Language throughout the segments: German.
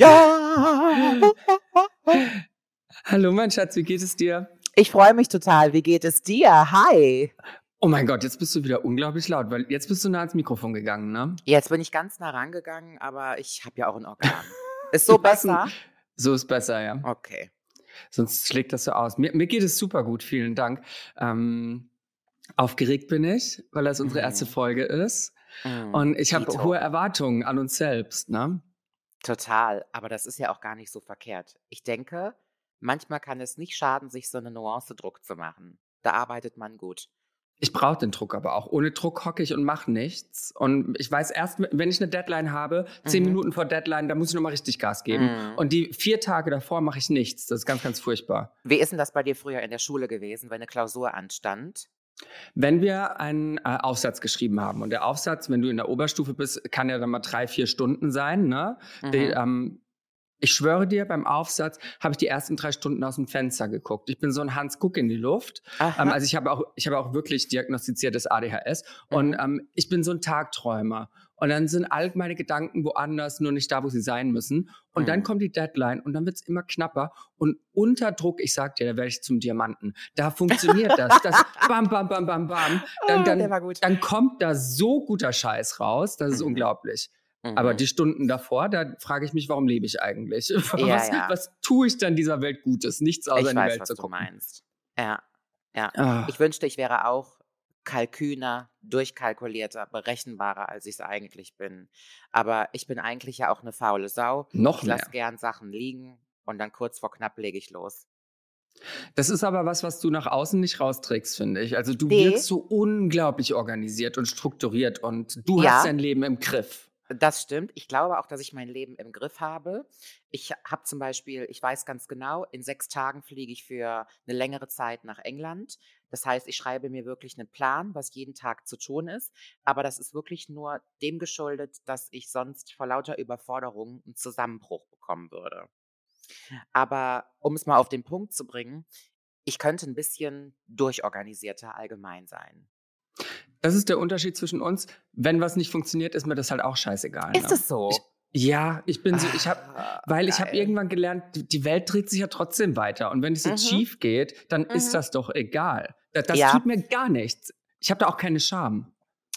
Ja! Hallo, mein Schatz, wie geht es dir? Ich freue mich total. Wie geht es dir? Hi! Oh mein Gott, jetzt bist du wieder unglaublich laut, weil jetzt bist du nah ans Mikrofon gegangen, ne? Jetzt bin ich ganz nah rangegangen, aber ich habe ja auch ein Organ. Ist so besser? So ist besser, ja. Okay. Sonst schlägt das so aus. Mir, mir geht es super gut, vielen Dank. Ähm, aufgeregt bin ich, weil das unsere erste Mhm. Folge ist. Mm, Und ich habe hohe Erwartungen an uns selbst, ne? Total. Aber das ist ja auch gar nicht so verkehrt. Ich denke, manchmal kann es nicht schaden, sich so eine Nuance Druck zu machen. Da arbeitet man gut. Ich brauche den Druck aber auch. Ohne Druck hocke ich und mache nichts. Und ich weiß erst, wenn ich eine Deadline habe, zehn Mhm. Minuten vor Deadline, da muss ich nochmal richtig Gas geben. Mhm. Und die vier Tage davor mache ich nichts. Das ist ganz, ganz furchtbar. Wie ist denn das bei dir früher in der Schule gewesen, wenn eine Klausur anstand? Wenn wir einen äh, Aufsatz geschrieben haben und der Aufsatz, wenn du in der Oberstufe bist, kann ja dann mal drei, vier Stunden sein. Ne? Die, Mhm. ähm, ich schwöre dir, beim Aufsatz habe ich die ersten drei Stunden aus dem Fenster geguckt. Ich bin so ein Hans Guck in die Luft. Ähm, also ich habe auch, ich habe auch wirklich diagnostiziertes ADHS und Mhm. ähm, ich bin so ein Tagträumer. Und dann sind all meine Gedanken woanders, nur nicht da, wo sie sein müssen. Und dann Mhm. kommt die Deadline und dann wird's immer knapper. Und unter Druck, ich sag dir, da werde ich zum Diamanten. Da funktioniert das. das bam, bam, bam, bam, bam. Dann, Ah, dann, gut. dann kommt da so guter Scheiß raus. Das ist Mhm. unglaublich. Aber Mhm. die Stunden davor, da frage ich mich, warum lebe ich eigentlich? Ja, was, ja. was tue ich denn dieser Welt Gutes? Nichts außer ich in die weiß, Welt was zu du gucken. meinst. Ja, ja. Ah. Ich wünschte, ich wäre auch kalküner, durchkalkulierter, berechenbarer, als ich es eigentlich bin. Aber ich bin eigentlich ja auch eine faule Sau. Noch Ich lasse mehr. gern Sachen liegen und dann kurz vor knapp lege ich los. Das ist aber was, was du nach außen nicht rausträgst, finde ich. Also du Nee. wirkst so unglaublich organisiert und strukturiert und du Ja. hast dein Leben im Griff. Das stimmt. Ich glaube auch, dass ich mein Leben im Griff habe. Ich habe zum Beispiel, ich weiß ganz genau, in sechs Tagen fliege ich für eine längere Zeit nach England. Das heißt, ich schreibe mir wirklich einen Plan, was jeden Tag zu tun ist. Aber das ist wirklich nur dem geschuldet, dass ich sonst vor lauter Überforderung einen Zusammenbruch bekommen würde. Aber um es mal auf den Punkt zu bringen, ich könnte ein bisschen durchorganisierter allgemein sein. Das ist der Unterschied zwischen uns. Wenn was nicht funktioniert, ist mir das halt auch scheißegal. Ist ne? es so? Ich, ja, ich bin so, ich habe, Ah, weil ich habe irgendwann gelernt, die- die Welt dreht sich ja trotzdem weiter. Und wenn es jetzt Mhm. schief geht, dann Mhm. ist das doch egal. Das, Ja. tut mir gar nichts. Ich habe da auch keine Scham.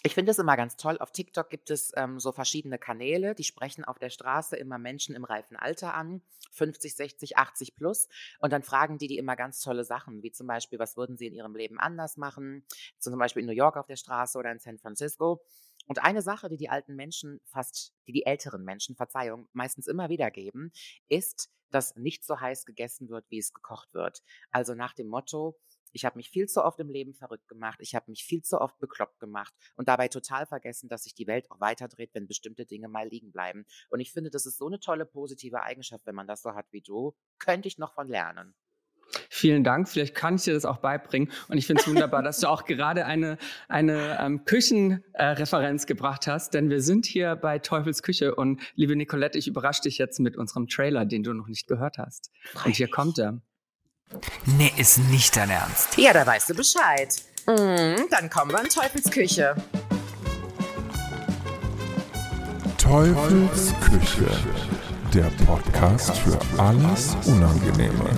Ich finde es immer ganz toll. Auf TikTok gibt es ähm, so verschiedene Kanäle, die sprechen auf der Straße immer Menschen im reifen Alter an, 50, 60, 80 plus. Und dann fragen die die immer ganz tolle Sachen, wie zum Beispiel, was würden sie in ihrem Leben anders machen? Zum Beispiel in New York auf der Straße oder in San Francisco. Und eine Sache, die die alten Menschen fast, die die älteren Menschen, Verzeihung, meistens immer wieder geben, ist, dass nicht so heiß gegessen wird, wie es gekocht wird. Also nach dem Motto, ich habe mich viel zu oft im Leben verrückt gemacht, ich habe mich viel zu oft bekloppt gemacht und dabei total vergessen, dass sich die Welt auch weiterdreht, wenn bestimmte Dinge mal liegen bleiben. Und ich finde, das ist so eine tolle positive Eigenschaft, wenn man das so hat wie du. Könnte ich noch von lernen. Vielen Dank. Vielleicht kann ich dir das auch beibringen. Und ich finde es wunderbar, dass du auch gerade eine, eine ähm, Küchenreferenz äh, gebracht hast, denn wir sind hier bei Teufels Küche und liebe Nicolette, ich überrasche dich jetzt mit unserem Trailer, den du noch nicht gehört hast. Und hier kommt er. Nee, ist nicht dein Ernst. Ja, da weißt du Bescheid. Mm, dann kommen wir in Teufels Küche. Teufels Küche, der Podcast für alles Unangenehme.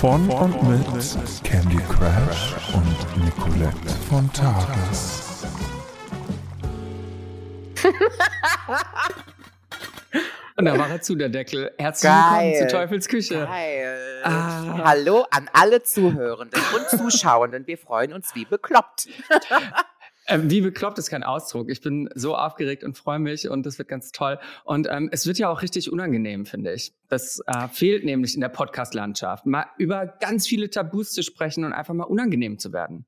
Von und mit Candy Crash und Nicolette von Tages. Und da war er zu, der Deckel. Herzlich Geil. willkommen zu Teufels Küche. Geil. Ah. Hallo an alle Zuhörenden und Zuschauenden. Wir freuen uns wie bekloppt. Ähm, wie bekloppt ist kein Ausdruck. Ich bin so aufgeregt und freue mich und das wird ganz toll. Und ähm, es wird ja auch richtig unangenehm, finde ich. Das äh, fehlt nämlich in der Podcast-Landschaft. Mal über ganz viele Tabus zu sprechen und einfach mal unangenehm zu werden.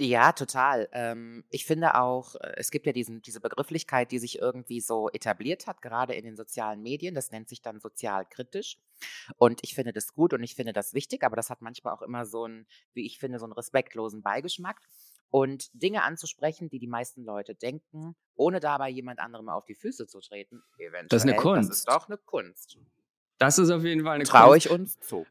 Ja, total. Ähm, ich finde auch, äh, es gibt ja diesen, diese Begrifflichkeit, die sich irgendwie so etabliert hat, gerade in den sozialen Medien. Das nennt sich dann sozialkritisch. Und ich finde das gut und ich finde das wichtig, aber das hat manchmal auch immer so einen, wie ich finde, so einen respektlosen Beigeschmack. Und Dinge anzusprechen, die die meisten Leute denken, ohne dabei jemand anderem auf die Füße zu treten, eventuell. Das ist eine Das Kunst. ist doch eine Kunst. Das ist auf jeden Fall eine Traue Kunst. ich uns zu.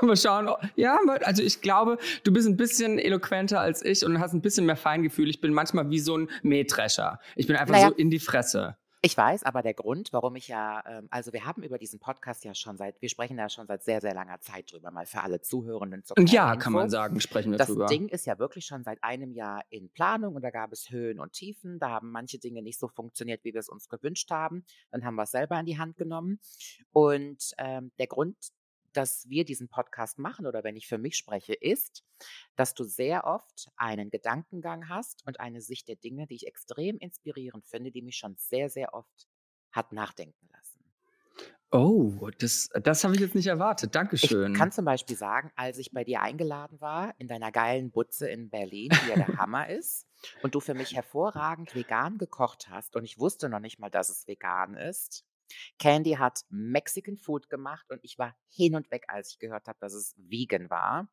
Mal schauen. Ja, also ich glaube, du bist ein bisschen eloquenter als ich und hast ein bisschen mehr Feingefühl. Ich bin manchmal wie so ein Mähdrescher. Ich bin einfach Naja. so in die Fresse. Ich weiß, aber der Grund, warum ich ja, ähm, also wir haben über diesen Podcast ja schon seit, wir sprechen da schon seit sehr, sehr langer Zeit drüber, mal für alle Zuhörenden zur Und ja, kann man Info. sagen, sprechen wir Das drüber. Ding ist ja wirklich schon seit einem Jahr in Planung und da gab es Höhen und Tiefen. Da haben manche Dinge nicht so funktioniert, wie wir es uns gewünscht haben. Dann haben wir es selber in die Hand genommen. Und ähm, der Grund, dass wir diesen Podcast machen oder wenn ich für mich spreche, ist, dass du sehr oft einen Gedankengang hast und eine Sicht der Dinge, die ich extrem inspirierend finde, die mich schon sehr, sehr oft hat nachdenken lassen. Oh, das, das habe ich jetzt nicht erwartet. Ich Dankeschön. kann zum Beispiel sagen, als ich bei dir eingeladen war, in deiner geilen Butze in Berlin, die ja der Hammer ist, und du für mich hervorragend vegan gekocht hast, und ich wusste noch nicht mal, dass es vegan ist. Candy hat Mexican Food gemacht und ich war hin und weg, als ich gehört habe, dass es vegan war.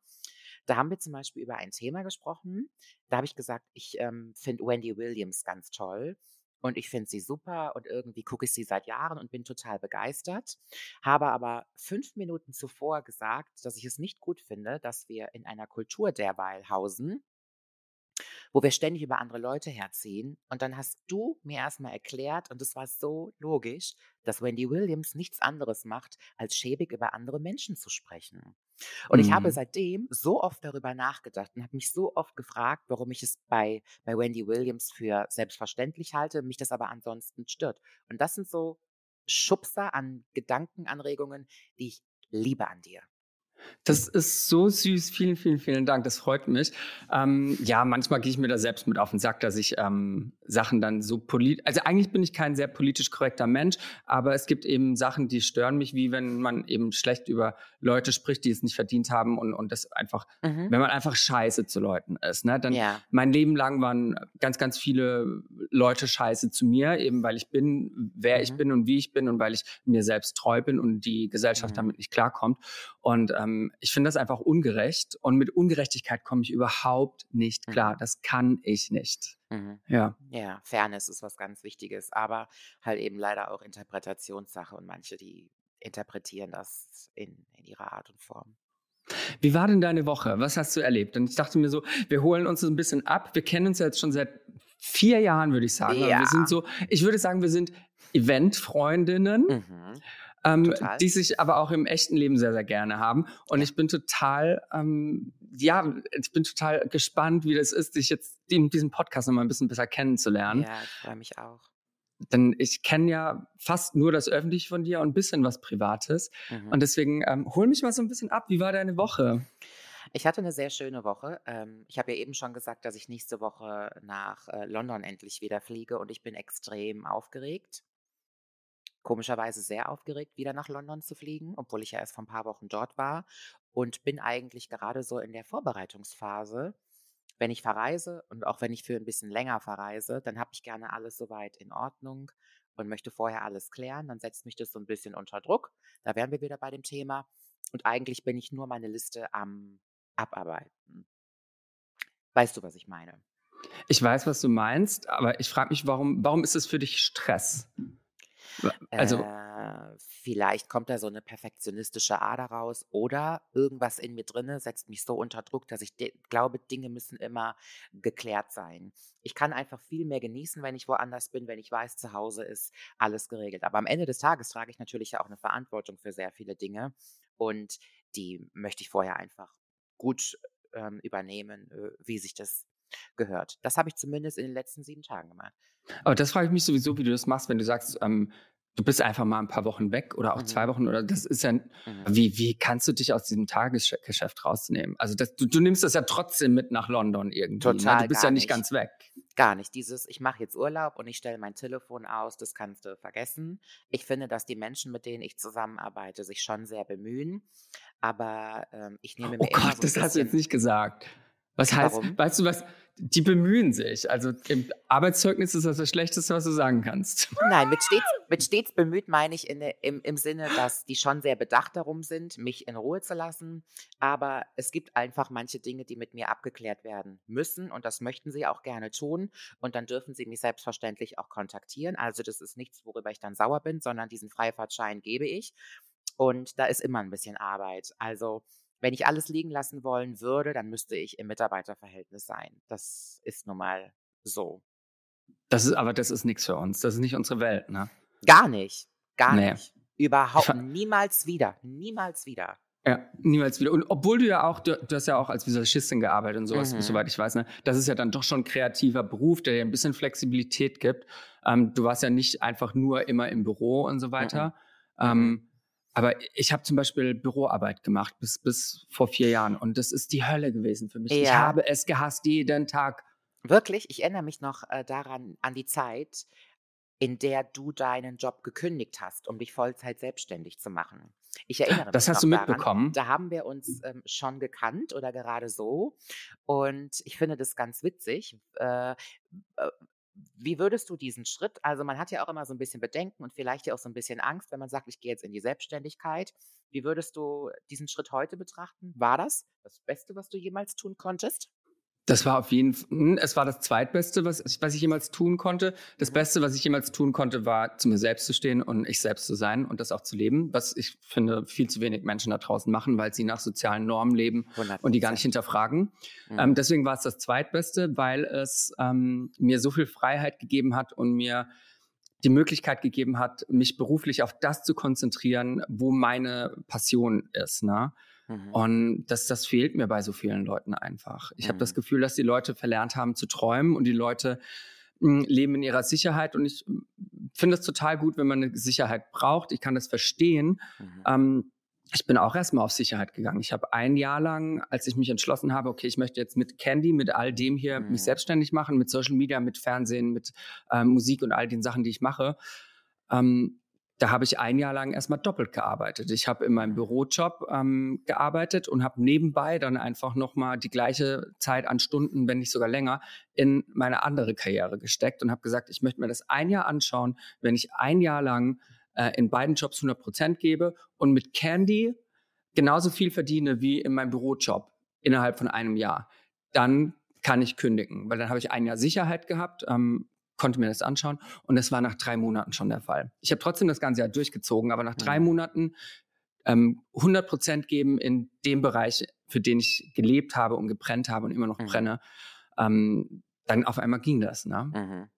Da haben wir zum Beispiel über ein Thema gesprochen. Da habe ich gesagt, ich ähm, finde Wendy Williams ganz toll. Und ich finde sie super und irgendwie gucke ich sie seit Jahren und bin total begeistert. Habe aber fünf Minuten zuvor gesagt, dass ich es nicht gut finde, dass wir in einer Kultur derweil hausen, wo wir ständig über andere Leute herziehen. Und dann hast du mir erstmal erklärt, und es war so logisch, dass Wendy Williams nichts anderes macht, als schäbig über andere Menschen zu sprechen. Und ich habe Mhm. seitdem so oft darüber nachgedacht und habe mich so oft gefragt, warum ich es bei, bei Wendy Williams für selbstverständlich halte, mich das aber ansonsten stört. Und das sind so Schubser an Gedankenanregungen, die ich liebe an dir. Das ist so süß. Vielen, vielen, vielen Dank. Das freut mich. Ähm, ja, manchmal gehe ich mir da selbst mit auf den Sack, dass ich ähm, Sachen dann so politisch. Also eigentlich bin ich kein sehr politisch korrekter Mensch, aber es gibt eben Sachen, die stören mich, wie wenn man eben schlecht über Leute spricht, die es nicht verdient haben und, und das einfach, Mhm. wenn man einfach scheiße zu Leuten ist. Ne? Dann Ja. mein Leben lang waren ganz, ganz viele Leute scheiße zu mir, eben weil ich bin, wer ich Mhm. bin und wie ich bin und weil ich mir selbst treu bin und die Gesellschaft Mhm. damit nicht klarkommt. Und ähm, ich finde das einfach ungerecht. Und mit Ungerechtigkeit komme ich überhaupt nicht klar. Mhm. Das kann ich nicht. Mhm. Ja. Ja, Fairness ist was ganz Wichtiges, aber halt eben leider auch Interpretationssache und manche, die interpretieren das in, in ihrer Art und Form. Wie war denn deine Woche? Was hast du erlebt? Und ich dachte mir so, wir holen uns ein bisschen ab. Wir kennen uns jetzt schon seit vier Jahren, würde ich sagen. Ja. wir sind so, ich würde sagen, wir sind Event-Freundinnen. Mhm. ähm, die sich aber auch im echten Leben sehr, sehr gerne haben. Und ich bin total, ähm, ja, ich bin total gespannt, wie das ist, dich jetzt in diesem Podcast nochmal ein bisschen besser kennenzulernen. Ja, ich freue mich auch. Denn ich kenne ja fast nur das Öffentliche von dir und ein bisschen was Privates. Mhm. Und deswegen ähm, hol mich mal so ein bisschen ab. Wie war deine Woche? Ich hatte eine sehr schöne Woche. Ähm, ich habe ja eben schon gesagt, dass ich nächste Woche nach äh, London endlich wieder fliege und ich bin extrem aufgeregt. Komischerweise sehr aufgeregt, wieder nach London zu fliegen, obwohl ich ja erst vor ein paar Wochen dort war und bin eigentlich gerade so in der Vorbereitungsphase. Wenn ich verreise und auch wenn ich für ein bisschen länger verreise, dann habe ich gerne alles soweit in Ordnung und möchte vorher alles klären. Dann setzt mich das so ein bisschen unter Druck. Da wären wir wieder bei dem Thema. Und eigentlich bin ich nur meine Liste am Abarbeiten. Weißt du, was ich meine? Ich weiß, was du meinst, aber ich frage mich, warum, warum ist es für dich Stress? Also, Äh, vielleicht kommt da so eine perfektionistische Ader raus oder irgendwas in mir drinne setzt mich so unter Druck, dass ich glaube, Dinge müssen immer geklärt sein. Ich kann einfach viel mehr genießen, wenn ich woanders bin, wenn ich weiß, zu Hause ist alles geregelt. Aber am Ende des Tages trage ich natürlich ja auch eine Verantwortung für sehr viele Dinge und die möchte ich vorher einfach gut ähm, übernehmen, äh, wie sich das gehört. Das habe ich zumindest in den letzten sieben Tagen gemacht. aber das frage ich mich sowieso, wie du das machst, wenn du sagst, ähm, du bist einfach mal ein paar Wochen weg oder auch Mhm. zwei Wochen oder das ist ja, Mhm. wie, wie kannst du dich aus diesem Tagesgeschäft rausnehmen? Also das, du, du nimmst das ja trotzdem mit nach London irgendwie. ne? Total Du bist ja nicht nicht. ganz weg. Gar nicht. Dieses, ich mache jetzt Urlaub und ich stelle mein Telefon aus, das kannst du vergessen. Ich finde, dass die Menschen, mit denen ich zusammenarbeite, sich schon sehr bemühen. Aber ähm, ich nehme mir Oh Gott, so das hast du jetzt nicht gesagt. Was heißt, Warum? weißt du was, die bemühen sich. Also im Arbeitszeugnis ist das das Schlechteste, was du sagen kannst. Nein, mit stets, mit stets bemüht meine ich in, im, im Sinne, dass die schon sehr bedacht darum sind, mich in Ruhe zu lassen. Aber es gibt einfach manche Dinge, die mit mir abgeklärt werden müssen. Und das möchten sie auch gerne tun. Und dann dürfen sie mich selbstverständlich auch kontaktieren. Also das ist nichts, worüber ich dann sauer bin, sondern diesen Freifahrtschein gebe ich. Und da ist immer ein bisschen Arbeit. Also wenn ich alles liegen lassen wollen würde, dann müsste ich im Mitarbeiterverhältnis sein. Das ist nun mal so. Das ist, aber das ist nichts für uns. Das ist nicht unsere Welt, ne? Gar nicht. Gar Nee. nicht. Überhaupt niemals wieder. Niemals wieder. Ja, niemals wieder. Und obwohl du ja auch, du, du hast ja auch als Visagistin gearbeitet und sowas, Mhm. soweit ich weiß, ne? Das ist ja dann doch schon ein kreativer Beruf, der dir ein bisschen Flexibilität gibt. Ähm, du warst ja nicht einfach nur immer im Büro und so weiter. Ähm, aber ich habe zum Beispiel Büroarbeit gemacht bis, bis vor vier Jahren und das ist die Hölle gewesen für mich. Ich Ja. habe es gehasst jeden Tag. Wirklich, ich erinnere mich noch äh, daran, an die Zeit, in der du deinen Job gekündigt hast, um dich Vollzeit selbstständig zu machen. Ich erinnere Das mich hast noch du daran. mitbekommen? Da haben wir uns ähm, schon gekannt oder gerade so. Und ich finde das ganz witzig. Äh, äh, wie würdest du diesen Schritt, also man hat ja auch immer so ein bisschen Bedenken und vielleicht ja auch so ein bisschen Angst, wenn man sagt, ich gehe jetzt in die Selbstständigkeit. Wie würdest du diesen Schritt heute betrachten? War das das Beste, was du jemals tun konntest? Das war auf jeden Fall, es war das zweitbeste, was, was ich jemals tun konnte. Das Mhm. Beste, was ich jemals tun konnte, war zu mir selbst zu stehen und ich selbst zu sein und das auch zu leben, was ich finde, viel zu wenig Menschen da draußen machen, weil sie nach sozialen Normen leben und die gar nicht 100%. hinterfragen. Mhm. Ähm, deswegen war es das zweitbeste, weil es ähm, mir so viel Freiheit gegeben hat und mir die Möglichkeit gegeben hat, mich beruflich auf das zu konzentrieren, wo meine Passion ist. Ne? Mhm. Und das, das fehlt mir bei so vielen Leuten einfach. Ich habe Mhm. das Gefühl, dass die Leute verlernt haben zu träumen und die Leute mh, leben in ihrer Sicherheit. Und ich mh, finde es total gut, wenn man eine Sicherheit braucht. Ich kann das verstehen. Mhm. Ähm, ich bin auch erstmal auf Sicherheit gegangen. Ich habe ein Jahr lang, als ich mich entschlossen habe, okay, ich möchte jetzt mit Candy, mit all dem hier Mhm. mich selbstständig machen, mit Social Media, mit Fernsehen, mit ähm, Musik und all den Sachen, die ich mache. Ähm, da habe ich ein Jahr lang erstmal doppelt gearbeitet. Ich habe in meinem Bürojob ähm, gearbeitet und habe nebenbei dann einfach nochmal die gleiche Zeit an Stunden, wenn nicht sogar länger, in meine andere Karriere gesteckt und habe gesagt, ich möchte mir das ein Jahr anschauen, wenn ich ein Jahr lang äh, in beiden Jobs 100 Prozent gebe und mit Candy genauso viel verdiene wie in meinem Bürojob innerhalb von einem Jahr, dann kann ich kündigen, weil dann habe ich ein Jahr Sicherheit gehabt, ähm, konnte mir das anschauen und das war nach drei Monaten schon der Fall. Ich habe trotzdem das ganze Jahr durchgezogen, aber nach drei Mhm. Monaten ähm, 100 Prozent geben in dem Bereich, für den ich gelebt habe und gebrennt habe und immer noch Mhm. brenne, ähm, dann auf einmal ging das. Ne? Mhm.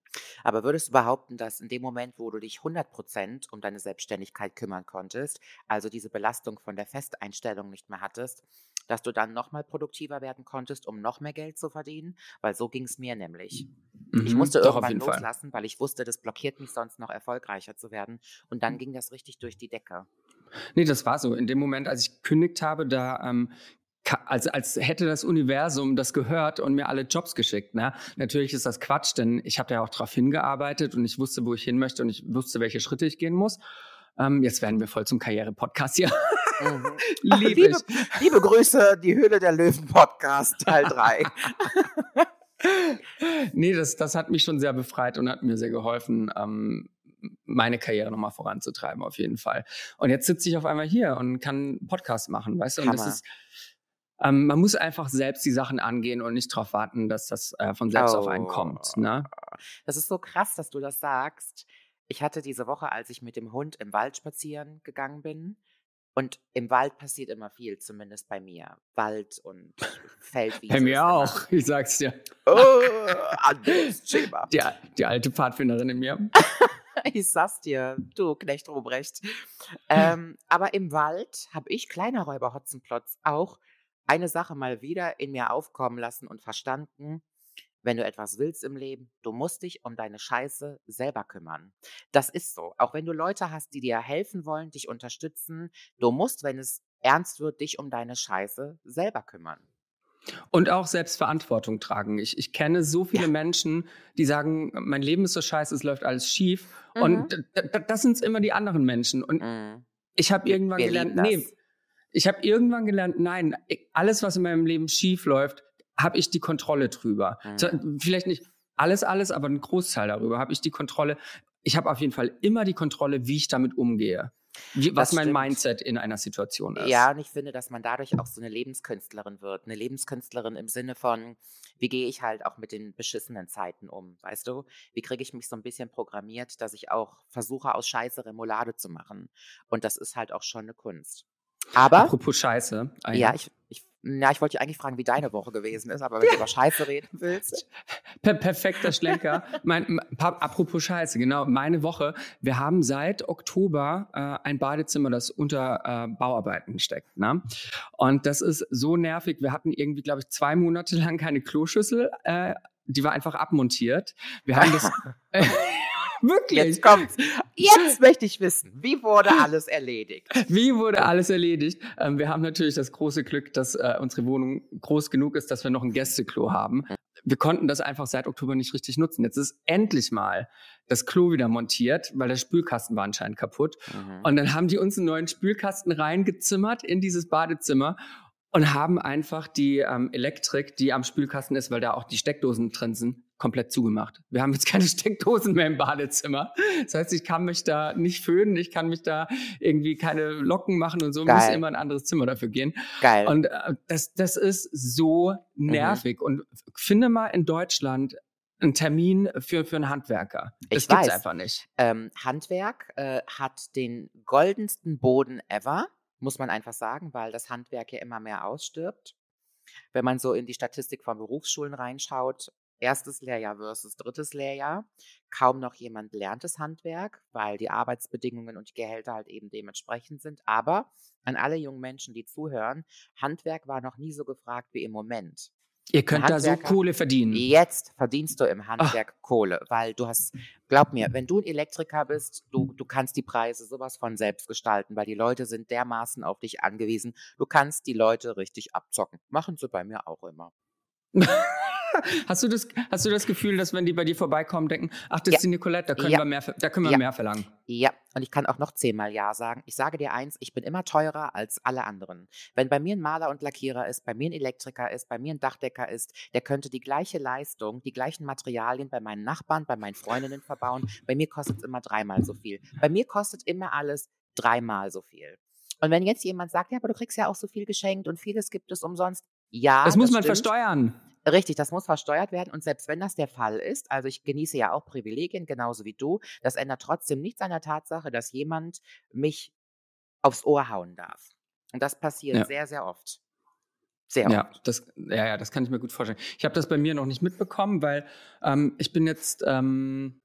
Aber würdest du behaupten, dass in dem Moment, wo du dich 100% um deine Selbstständigkeit kümmern konntest, also diese Belastung von der Festeinstellung nicht mehr hattest, dass du dann nochmal produktiver werden konntest, um noch mehr Geld zu verdienen? Weil so ging es mir nämlich. Ich Mhm, musste doch, auf irgendwann jeden Fall. loslassen, weil ich wusste, das blockiert mich sonst noch erfolgreicher zu werden. Und dann Mhm. ging das richtig durch die Decke. Nee, das war so. In dem Moment, als ich gekündigt habe, da ähm, als, als hätte das Universum das gehört und mir alle Jobs geschickt. Ne? Natürlich ist das Quatsch, denn ich habe da ja auch drauf hingearbeitet und ich wusste, wo ich hin möchte und ich wusste, welche Schritte ich gehen muss. Ähm, jetzt werden wir voll zum Karriere-Podcast hier. Mhm. Lieb liebe, liebe Grüße, die Höhle der Löwen Podcast, Teil 3. nee, das, das hat mich schon sehr befreit und hat mir sehr geholfen, ähm, meine Karriere nochmal voranzutreiben, auf jeden Fall. Und jetzt sitze ich auf einmal hier und kann Podcast machen, weißt du? Und das Hammer. ist, ähm, man muss einfach selbst die Sachen angehen und nicht darauf warten, dass das äh, von selbst auf einen kommt. Oh. Ne? Das ist so krass, dass du das sagst. Ich hatte diese Woche, als ich mit dem Hund im Wald spazieren gegangen bin, und im Wald passiert immer viel, zumindest bei mir. Wald und Feldwiese. Bei mir auch, ich sag's dir. Oh, anderes Thema. Die, die alte Pfadfinderin in mir. Ich sag's dir, du Knecht Ruprecht. Ähm, aber im Wald habe ich, kleiner Räuber Hotzenplotz, auch eine Sache mal wieder in mir aufkommen lassen und verstanden. Wenn du etwas willst im Leben, du musst dich um deine Scheiße selber kümmern. Das ist so. Auch wenn du Leute hast, die dir helfen wollen, dich unterstützen, du musst, wenn es ernst wird, dich um deine Scheiße selber kümmern. Und auch Selbstverantwortung tragen. Ich, ich kenne so viele Menschen, die sagen, mein Leben ist so scheiße, es läuft alles schief. Mhm. Und das sind immer die anderen Menschen. Und Mhm. ich habe irgendwann Wir gelernt, nee, ich habe irgendwann gelernt, nein, ich- alles, was in meinem Leben schief läuft, habe ich die Kontrolle drüber. Mhm. Vielleicht nicht alles, alles, aber ein Großteil darüber habe ich die Kontrolle. Ich habe auf jeden Fall immer die Kontrolle, wie ich damit umgehe. Wie, was mein. Mindset in einer Situation ist. Ja, und ich finde, dass man dadurch auch so eine Lebenskünstlerin wird. Eine Lebenskünstlerin im Sinne von, wie gehe ich halt auch mit den beschissenen Zeiten um, weißt du? Wie kriege ich mich so ein bisschen programmiert, dass ich auch versuche, aus Scheiße Remoulade zu machen? Und das ist halt auch schon eine Kunst. Aber, Apropos Scheiße. ah ja, ich, Na, ich wollte dich eigentlich fragen, wie deine Woche gewesen ist, aber wenn du über Scheiße reden willst. Per perfekter Schlenker. mein, apropos Scheiße, genau, meine Woche. Wir haben seit Oktober äh, ein Badezimmer, das unter äh, Bauarbeiten steckt. Ne? Und das ist so nervig. Wir hatten irgendwie, glaube ich, zwei Monate lang keine Kloschüssel. Äh, die war einfach abmontiert. Wir haben das. Wirklich? Jetzt kommt's. Jetzt möchte ich wissen, wie wurde alles erledigt? Wie wurde alles erledigt? Ähm, wir haben natürlich das große Glück, dass äh, unsere Wohnung groß genug ist, dass wir noch ein Gästeklo haben. Wir konnten das einfach seit Oktober nicht richtig nutzen. Jetzt ist endlich mal das Klo wieder montiert, weil der Spülkasten war anscheinend kaputt. Mhm. Und dann haben die uns einen neuen Spülkasten reingezimmert in dieses Badezimmer und haben einfach die ähm, Elektrik, die am Spülkasten ist, weil da auch die Steckdosen drin sind, komplett zugemacht. Wir haben jetzt keine Steckdosen mehr im Badezimmer. Das heißt, ich kann mich da nicht föhnen, ich kann mich da irgendwie keine Locken machen und so, Geil. muss immer in ein anderes Zimmer dafür gehen. Geil. Und äh, das, das ist so nervig. Und finde mal in Deutschland einen Termin für, für einen Handwerker. Das Ich gibt's weiß. einfach nicht. ähm, Handwerk äh, hat den goldensten Boden ever, muss man einfach sagen, weil das Handwerk ja immer mehr ausstirbt. Wenn man so in die Statistik von Berufsschulen reinschaut, erstes Lehrjahr versus drittes Lehrjahr, kaum noch jemand lernt das Handwerk, weil die Arbeitsbedingungen und die Gehälter halt eben dementsprechend sind. Aber an alle jungen Menschen, die zuhören, Handwerk war noch nie so gefragt wie im Moment. Ihr könnt da so Kohle verdienen. Jetzt verdienst du im Handwerk Kohle, weil du hast, glaub mir, wenn du ein Elektriker bist, du, du kannst die Preise sowas von selbst gestalten, weil die Leute sind dermaßen auf dich angewiesen. Du kannst die Leute richtig abzocken. Machen sie bei mir auch immer. Hast du, das, hast du das Gefühl, dass wenn die bei dir vorbeikommen, denken, ach, das Ja. ist die Nicolette, da können Ja. wir mehr, da können wir Ja. mehr verlangen. Ja, und ich kann auch noch zehnmal Ja sagen. Ich sage dir eins, ich bin immer teurer als alle anderen. Wenn bei mir ein Maler und Lackierer ist, bei mir ein Elektriker ist, bei mir ein Dachdecker ist, der könnte die gleiche Leistung, die gleichen Materialien bei meinen Nachbarn, bei meinen Freundinnen verbauen. Bei mir kostet es immer dreimal so viel. Bei mir kostet immer alles dreimal so viel. Und wenn jetzt jemand sagt, ja, aber du kriegst ja auch so viel geschenkt und vieles gibt es umsonst. Ja, das muss man stimmt. versteuern. Richtig, das muss versteuert werden. Und selbst wenn das der Fall ist, also ich genieße ja auch Privilegien, genauso wie du, das ändert trotzdem nichts an der Tatsache, dass jemand mich aufs Ohr hauen darf. Und das passiert Ja. sehr, sehr oft. Sehr oft. Ja, das, ja, ja, das kann ich mir gut vorstellen. Ich habe das bei mir noch nicht mitbekommen, weil ähm, ich bin jetzt, ähm,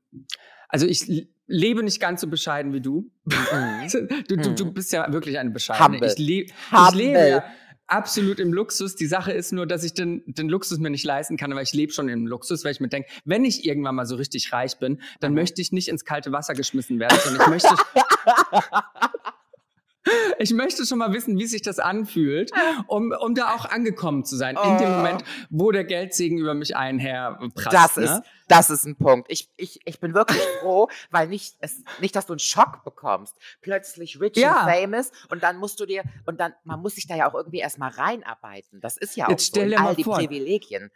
also ich lebe nicht ganz so bescheiden wie du. Mhm. Du, du, du Mhm. bist ja wirklich eine bescheidene. Humble. Ich, le ich Humble. lebe ja absolut im Luxus. Die Sache ist nur, dass ich den, den Luxus mir nicht leisten kann, aber ich lebe schon im Luxus, weil ich mir denke, wenn ich irgendwann mal so richtig reich bin, dann Mhm. möchte ich nicht ins kalte Wasser geschmissen werden, sondern ich möchte, ich möchte schon mal wissen, wie sich das anfühlt, um, um da auch angekommen zu sein. In dem Oh. Moment, wo der Geldsegen über mich einherprasst. Das ne? ist, das ist ein Punkt. Ich, ich, ich bin wirklich froh, weil nicht, es, nicht, dass du einen Schock bekommst. Plötzlich rich Ja. and famous und dann musst du dir, und dann, man muss sich da ja auch irgendwie erstmal reinarbeiten. Das ist ja auch Jetzt so. all die vor. Privilegien.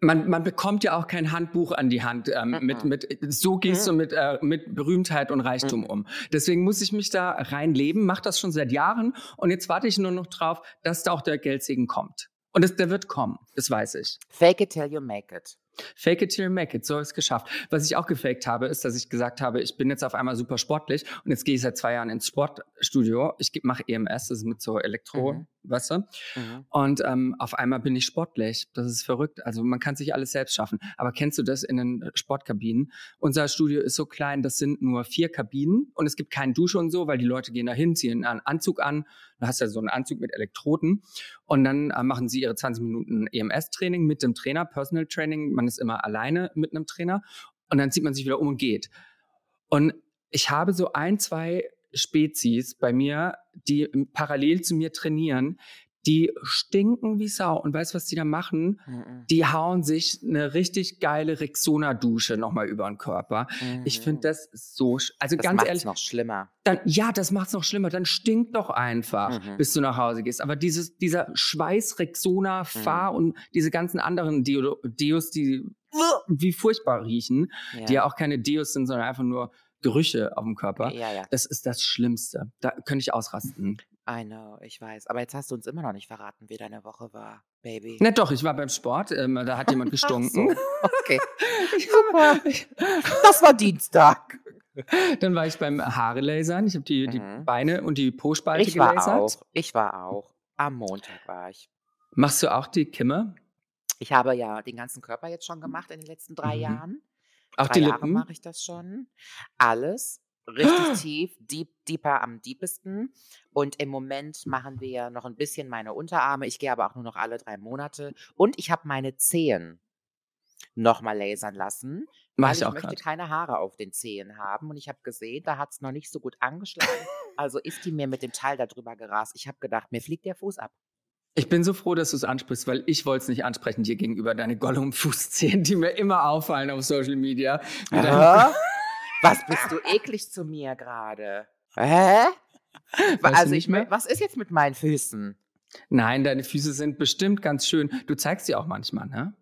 Man, man bekommt ja auch kein Handbuch an die Hand ähm, mit, Mhm. mit so gehst du mit, äh, mit Berühmtheit und Reichtum Mhm. um. Deswegen muss ich mich da reinleben, mache das schon seit Jahren und jetzt warte ich nur noch drauf, dass da auch der Geldsegen kommt. Und das, der wird kommen, das weiß ich. Fake it till you make it. Fake it till you make it, so habe ich es geschafft. Was ich auch gefaked habe, ist, dass ich gesagt habe, ich bin jetzt auf einmal super sportlich und jetzt gehe ich seit zwei Jahren ins Sportstudio. Ich mache EMS, das ist mit so Elektro, Mhm. Weißt du? Mhm. Und ähm, auf einmal bin ich sportlich. Das ist verrückt. Also man kann sich alles selbst schaffen. Aber kennst du das in den Sportkabinen? Unser Studio ist so klein, das sind nur vier Kabinen und es gibt keinen Dusche und so, weil die Leute gehen da hin, ziehen einen Anzug an. Du hast ja so einen Anzug mit Elektroden und dann äh, machen sie ihre 20 Minuten EMS-Training mit dem Trainer, Personal Training. Man ist immer alleine mit einem Trainer und dann zieht man sich wieder um und geht. Und ich habe so ein, zwei Spezies bei mir, die parallel zu mir trainieren, die stinken wie Sau. Und weißt du, was die da machen? Mhm. Die hauen sich eine richtig geile Rexona-Dusche nochmal über den Körper. Ich Mhm. finde das so, also das ganz macht's ehrlich, noch schlimmer. dann, ja, das macht's noch schlimmer. Dann stinkt doch einfach, Mhm. bis du nach Hause gehst. Aber dieses, dieser Schweiß, Rexona, Fahr Mhm. und diese ganzen anderen Deo, Deos, die wie furchtbar riechen, die ja auch keine Deos sind, sondern einfach nur Gerüche auf dem Körper. Ja, ja. Das ist das Schlimmste. Da könnte ich ausrasten. I know, ich weiß. Aber jetzt hast du uns immer noch nicht verraten, wie deine Woche war, Baby. Na doch, ich war beim Sport, ähm, da hat jemand gestunken. So, Okay. Super. Das war Dienstag. Dann war ich beim Haare lasern. Ich habe die, die Mhm. Beine und die Po-Spalte Ich war gelasert. auch. Ich war auch. Am Montag war ich. Machst du auch die Kimme? Ich habe ja den ganzen Körper jetzt schon gemacht in den letzten drei Mhm. Jahren. Auch Drei die Jahre Lippen? mache ich das schon. Alles richtig tief, deep, deeper am deepesten. Und im Moment machen wir noch ein bisschen meine Unterarme. Ich gehe aber auch nur noch alle drei Monate. Und ich habe meine Zehen nochmal lasern lassen, Mach weil ich ich möchte gerade. keine Haare auf den Zehen haben. Und ich habe gesehen, da hat es noch nicht so gut angeschlagen. Also ist die mir mit dem Teil da drüber gerast. Ich habe gedacht, mir fliegt der Fuß ab. Ich bin so froh, dass du es ansprichst, weil ich wollte es nicht ansprechen dir gegenüber, deine Gollum-Fußzehen, die mir immer auffallen auf Social Media. Was bist du eklig zu mir gerade? Hä? Weißt also ich, mehr? was ist jetzt mit meinen Füßen? Nein, deine Füße sind bestimmt ganz schön. Du zeigst sie auch manchmal, ne?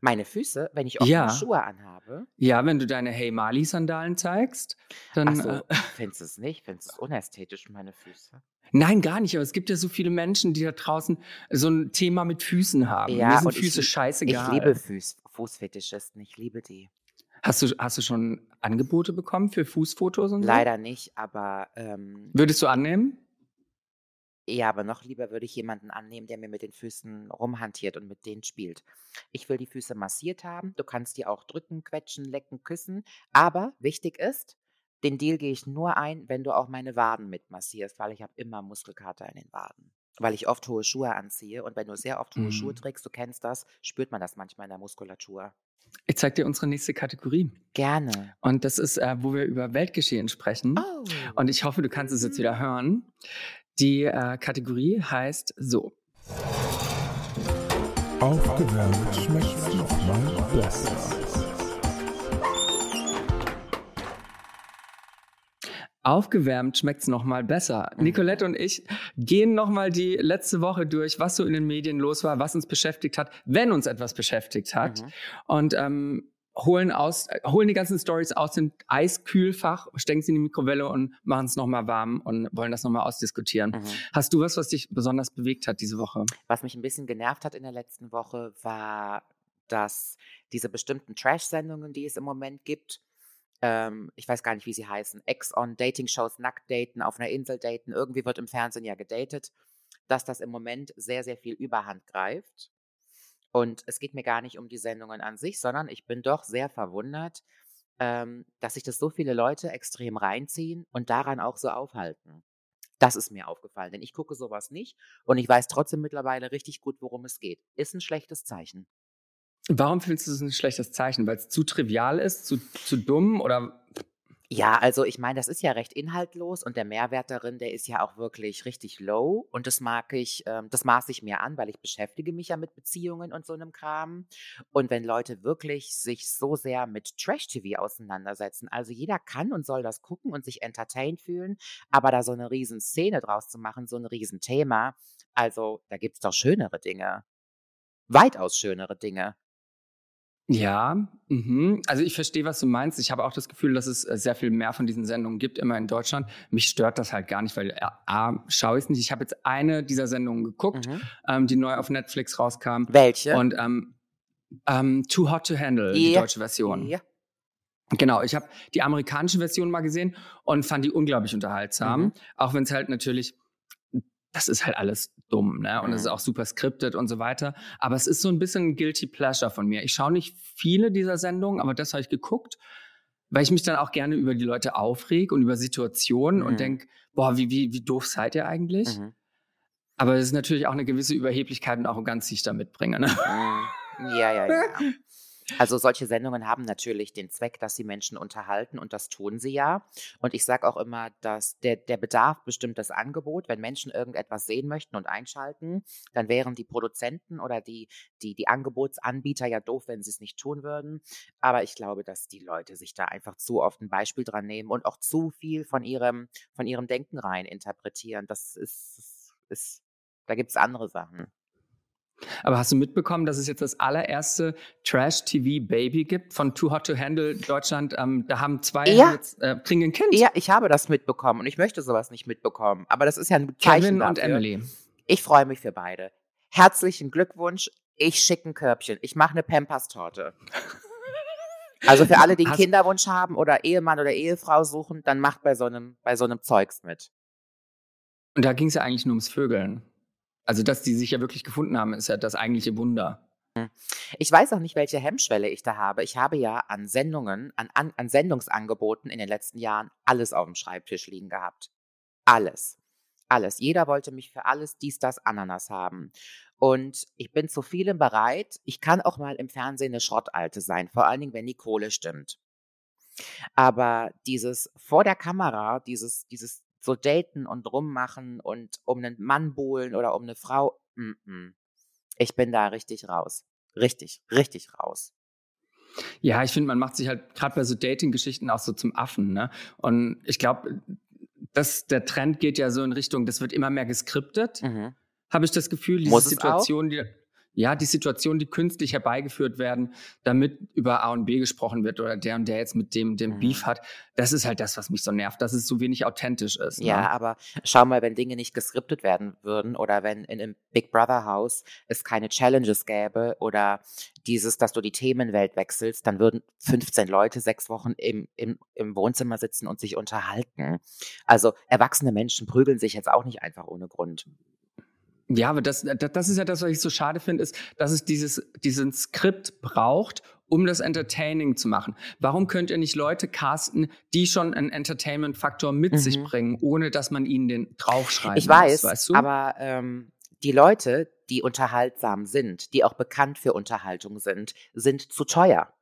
Meine Füße, wenn ich offene Ja. Schuhe anhabe? Ja, wenn du deine Hey Mali-Sandalen zeigst, dann. Ach so, Äh, findest du es nicht? Findest du es unästhetisch, meine Füße? nein, gar nicht. Aber es gibt ja so viele Menschen, die da draußen so ein Thema mit Füßen haben. Ja, Mir sind und ich Füße lieb- scheißegal. Ich liebe Fuß, Fußfetischisten, ich liebe die. Hast du, hast du schon Angebote bekommen für Fußfotos und so? Leider nicht, aber ähm, Würdest du annehmen? Ja, aber noch lieber würde ich jemanden annehmen, der mir mit den Füßen rumhantiert und mit denen spielt. Ich will die Füße massiert haben. Du kannst die auch drücken, quetschen, lecken, küssen. Aber wichtig ist, den Deal gehe ich nur ein, wenn du auch meine Waden mitmassierst, weil ich habe immer Muskelkater in den Waden. Weil ich oft hohe Schuhe anziehe und wenn du sehr oft hohe Schuhe Mhm. trägst, du kennst das, spürt man das manchmal in der Muskulatur. Ich zeig dir unsere nächste Kategorie. Gerne. Und das ist, äh, wo wir über Weltgeschehen sprechen. Oh. Und ich hoffe, du kannst es jetzt wieder hören. Die äh, Kategorie heißt so. Aufgewärmt schmeckt's nochmal besser. Aufgewärmt schmeckt's noch mal besser. Mhm. Nicolette und ich gehen noch mal die letzte Woche durch, was so in den Medien los war, was uns beschäftigt hat, wenn uns etwas beschäftigt hat. Mhm. Und ähm, holen, aus, äh, holen die ganzen Stories aus dem Eiskühlfach, stecken sie in die Mikrowelle und machen es noch mal warm und wollen das noch mal ausdiskutieren. Mhm. Hast du was, was dich besonders bewegt hat diese Woche? Was mich ein bisschen genervt hat in der letzten Woche, war, dass diese bestimmten Trash-Sendungen, die es im Moment gibt, ähm, ich weiß gar nicht, wie sie heißen, Ex-on, Dating-Shows, nackt daten, auf einer Insel daten, irgendwie wird im Fernsehen ja gedatet, dass das im Moment sehr, sehr viel Überhand greift. Und es geht mir gar nicht um die Sendungen an sich, sondern ich bin doch sehr verwundert, ähm, dass sich das so viele Leute extrem reinziehen und daran auch so aufhalten. Das ist mir aufgefallen, denn ich gucke sowas nicht und ich weiß trotzdem mittlerweile richtig gut, worum es geht. Ist ein schlechtes Zeichen. Warum findest du es ein schlechtes Zeichen? Weil es zu trivial ist, zu, zu dumm oder Ja, also ich meine, das ist ja recht inhaltlos und der Mehrwert darin, der ist ja auch wirklich richtig low und das mag ich, ähm, das maße ich mir an, weil ich beschäftige mich ja mit Beziehungen und so einem Kram. Und wenn Leute wirklich sich so sehr mit Trash-TV auseinandersetzen, also jeder kann und soll das gucken und sich entertained fühlen, aber da so eine riesen Szene draus zu machen, so ein riesen Thema, also da gibt's doch schönere Dinge. Weitaus schönere Dinge. Ja, mhm. also ich verstehe, was du meinst. Ich habe auch das Gefühl, dass es äh, sehr viel mehr von diesen Sendungen gibt, immer in Deutschland. Mich stört das halt gar nicht, weil äh, A, schaue ich es nicht. Ich habe jetzt eine dieser Sendungen geguckt, Mhm. ähm, die neu auf Netflix rauskam. Welche? Und ähm, ähm, Too Hot to Handle, die Ja. deutsche Version. Ja. Genau, ich habe die amerikanische Version mal gesehen und fand die unglaublich unterhaltsam. Mhm. Auch wenn es halt natürlich, das ist halt alles dumm, ne? Und es ist Mhm. auch super scripted und so weiter. Aber es ist so ein bisschen ein Guilty Pleasure von mir. Ich schaue nicht viele dieser Sendungen, aber das habe ich geguckt, weil ich mich dann auch gerne über die Leute aufreg und über Situationen Mhm. und denk, boah, wie, wie, wie doof seid ihr eigentlich? Mhm. Aber es ist natürlich auch eine gewisse Überheblichkeit und Arroganz, die ich da mitbringe. Ne? Mm, Ja, ja, ja. Also solche Sendungen haben natürlich den Zweck, dass sie Menschen unterhalten und das tun sie ja. Und ich sage auch immer, dass der, der Bedarf bestimmt das Angebot. Wenn Menschen irgendetwas sehen möchten und einschalten, dann wären die Produzenten oder die, die, die Angebotsanbieter ja doof, wenn sie es nicht tun würden. Aber ich glaube, dass die Leute sich da einfach zu oft ein Beispiel dran nehmen und auch zu viel von ihrem, von ihrem Denken rein interpretieren. Das ist, ist da gibt es andere Sachen. Aber hast du mitbekommen, dass es jetzt das allererste Trash-TV-Baby gibt von Too Hot to Handle Deutschland? Ähm, da haben zwei Ja. jetzt, äh, kriegen ein Kind. Ja, ich habe das mitbekommen und ich möchte sowas nicht mitbekommen. Aber das ist ja ein Zeichen Kevin und dafür. Emily. Ich freue mich für beide. Herzlichen Glückwunsch. Ich schicke ein Körbchen. Ich mache eine Pampers-Torte. Also für alle, die einen Kinderwunsch haben oder Ehemann oder Ehefrau suchen, dann macht bei so einem, bei so einem Zeugs mit. Und da ging es ja eigentlich nur ums Vögeln. Also, dass die sich ja wirklich gefunden haben, ist ja das eigentliche Wunder. Ich weiß auch nicht, welche Hemmschwelle ich da habe. Ich habe ja an Sendungen, an, an, an Sendungsangeboten in den letzten Jahren alles auf dem Schreibtisch liegen gehabt. Alles. Alles. Jeder wollte mich für alles dies, das, Ananas haben. Und ich bin zu vielem bereit. Ich kann auch mal im Fernsehen eine Schrottalte sein, vor allen Dingen, wenn die Kohle stimmt. Aber dieses vor der Kamera, dieses, dieses so daten und rummachen und um einen Mann buhlen oder um eine Frau, mm -mm. ich bin da richtig raus. Richtig, richtig raus. Ja, ich finde, man macht sich halt gerade bei so Dating-Geschichten auch so zum Affen. Ne? Und ich glaube, dass der Trend geht ja so in Richtung, das wird immer mehr geskriptet. Mhm. Habe ich das Gefühl, diese Muss? Situation, die ja, die Situationen, die künstlich herbeigeführt werden, damit über A und B gesprochen wird oder der und der jetzt mit dem dem Mhm. Beef hat, das ist halt das, was mich so nervt, dass es so wenig authentisch ist. Ja, Ne? aber schau mal, wenn Dinge nicht geskriptet werden würden oder wenn in einem Big Brother Haus es keine Challenges gäbe oder dieses, dass du die Themenwelt wechselst, dann würden 15 Leute sechs Wochen im, im, im Wohnzimmer sitzen und sich unterhalten. Also erwachsene Menschen prügeln sich jetzt auch nicht einfach ohne Grund. Ja, aber das, das ist ja das, was ich so schade finde, ist, dass es dieses, diesen Skript braucht, um das entertaining zu machen. Warum könnt ihr nicht Leute casten, die schon einen Entertainment-Faktor mit sich Mhm. bringen, ohne dass man ihnen den draufschreiben Ich weiß, muss, weißt du? aber ähm, die Leute, die unterhaltsam sind, die auch bekannt für Unterhaltung sind, sind zu teuer.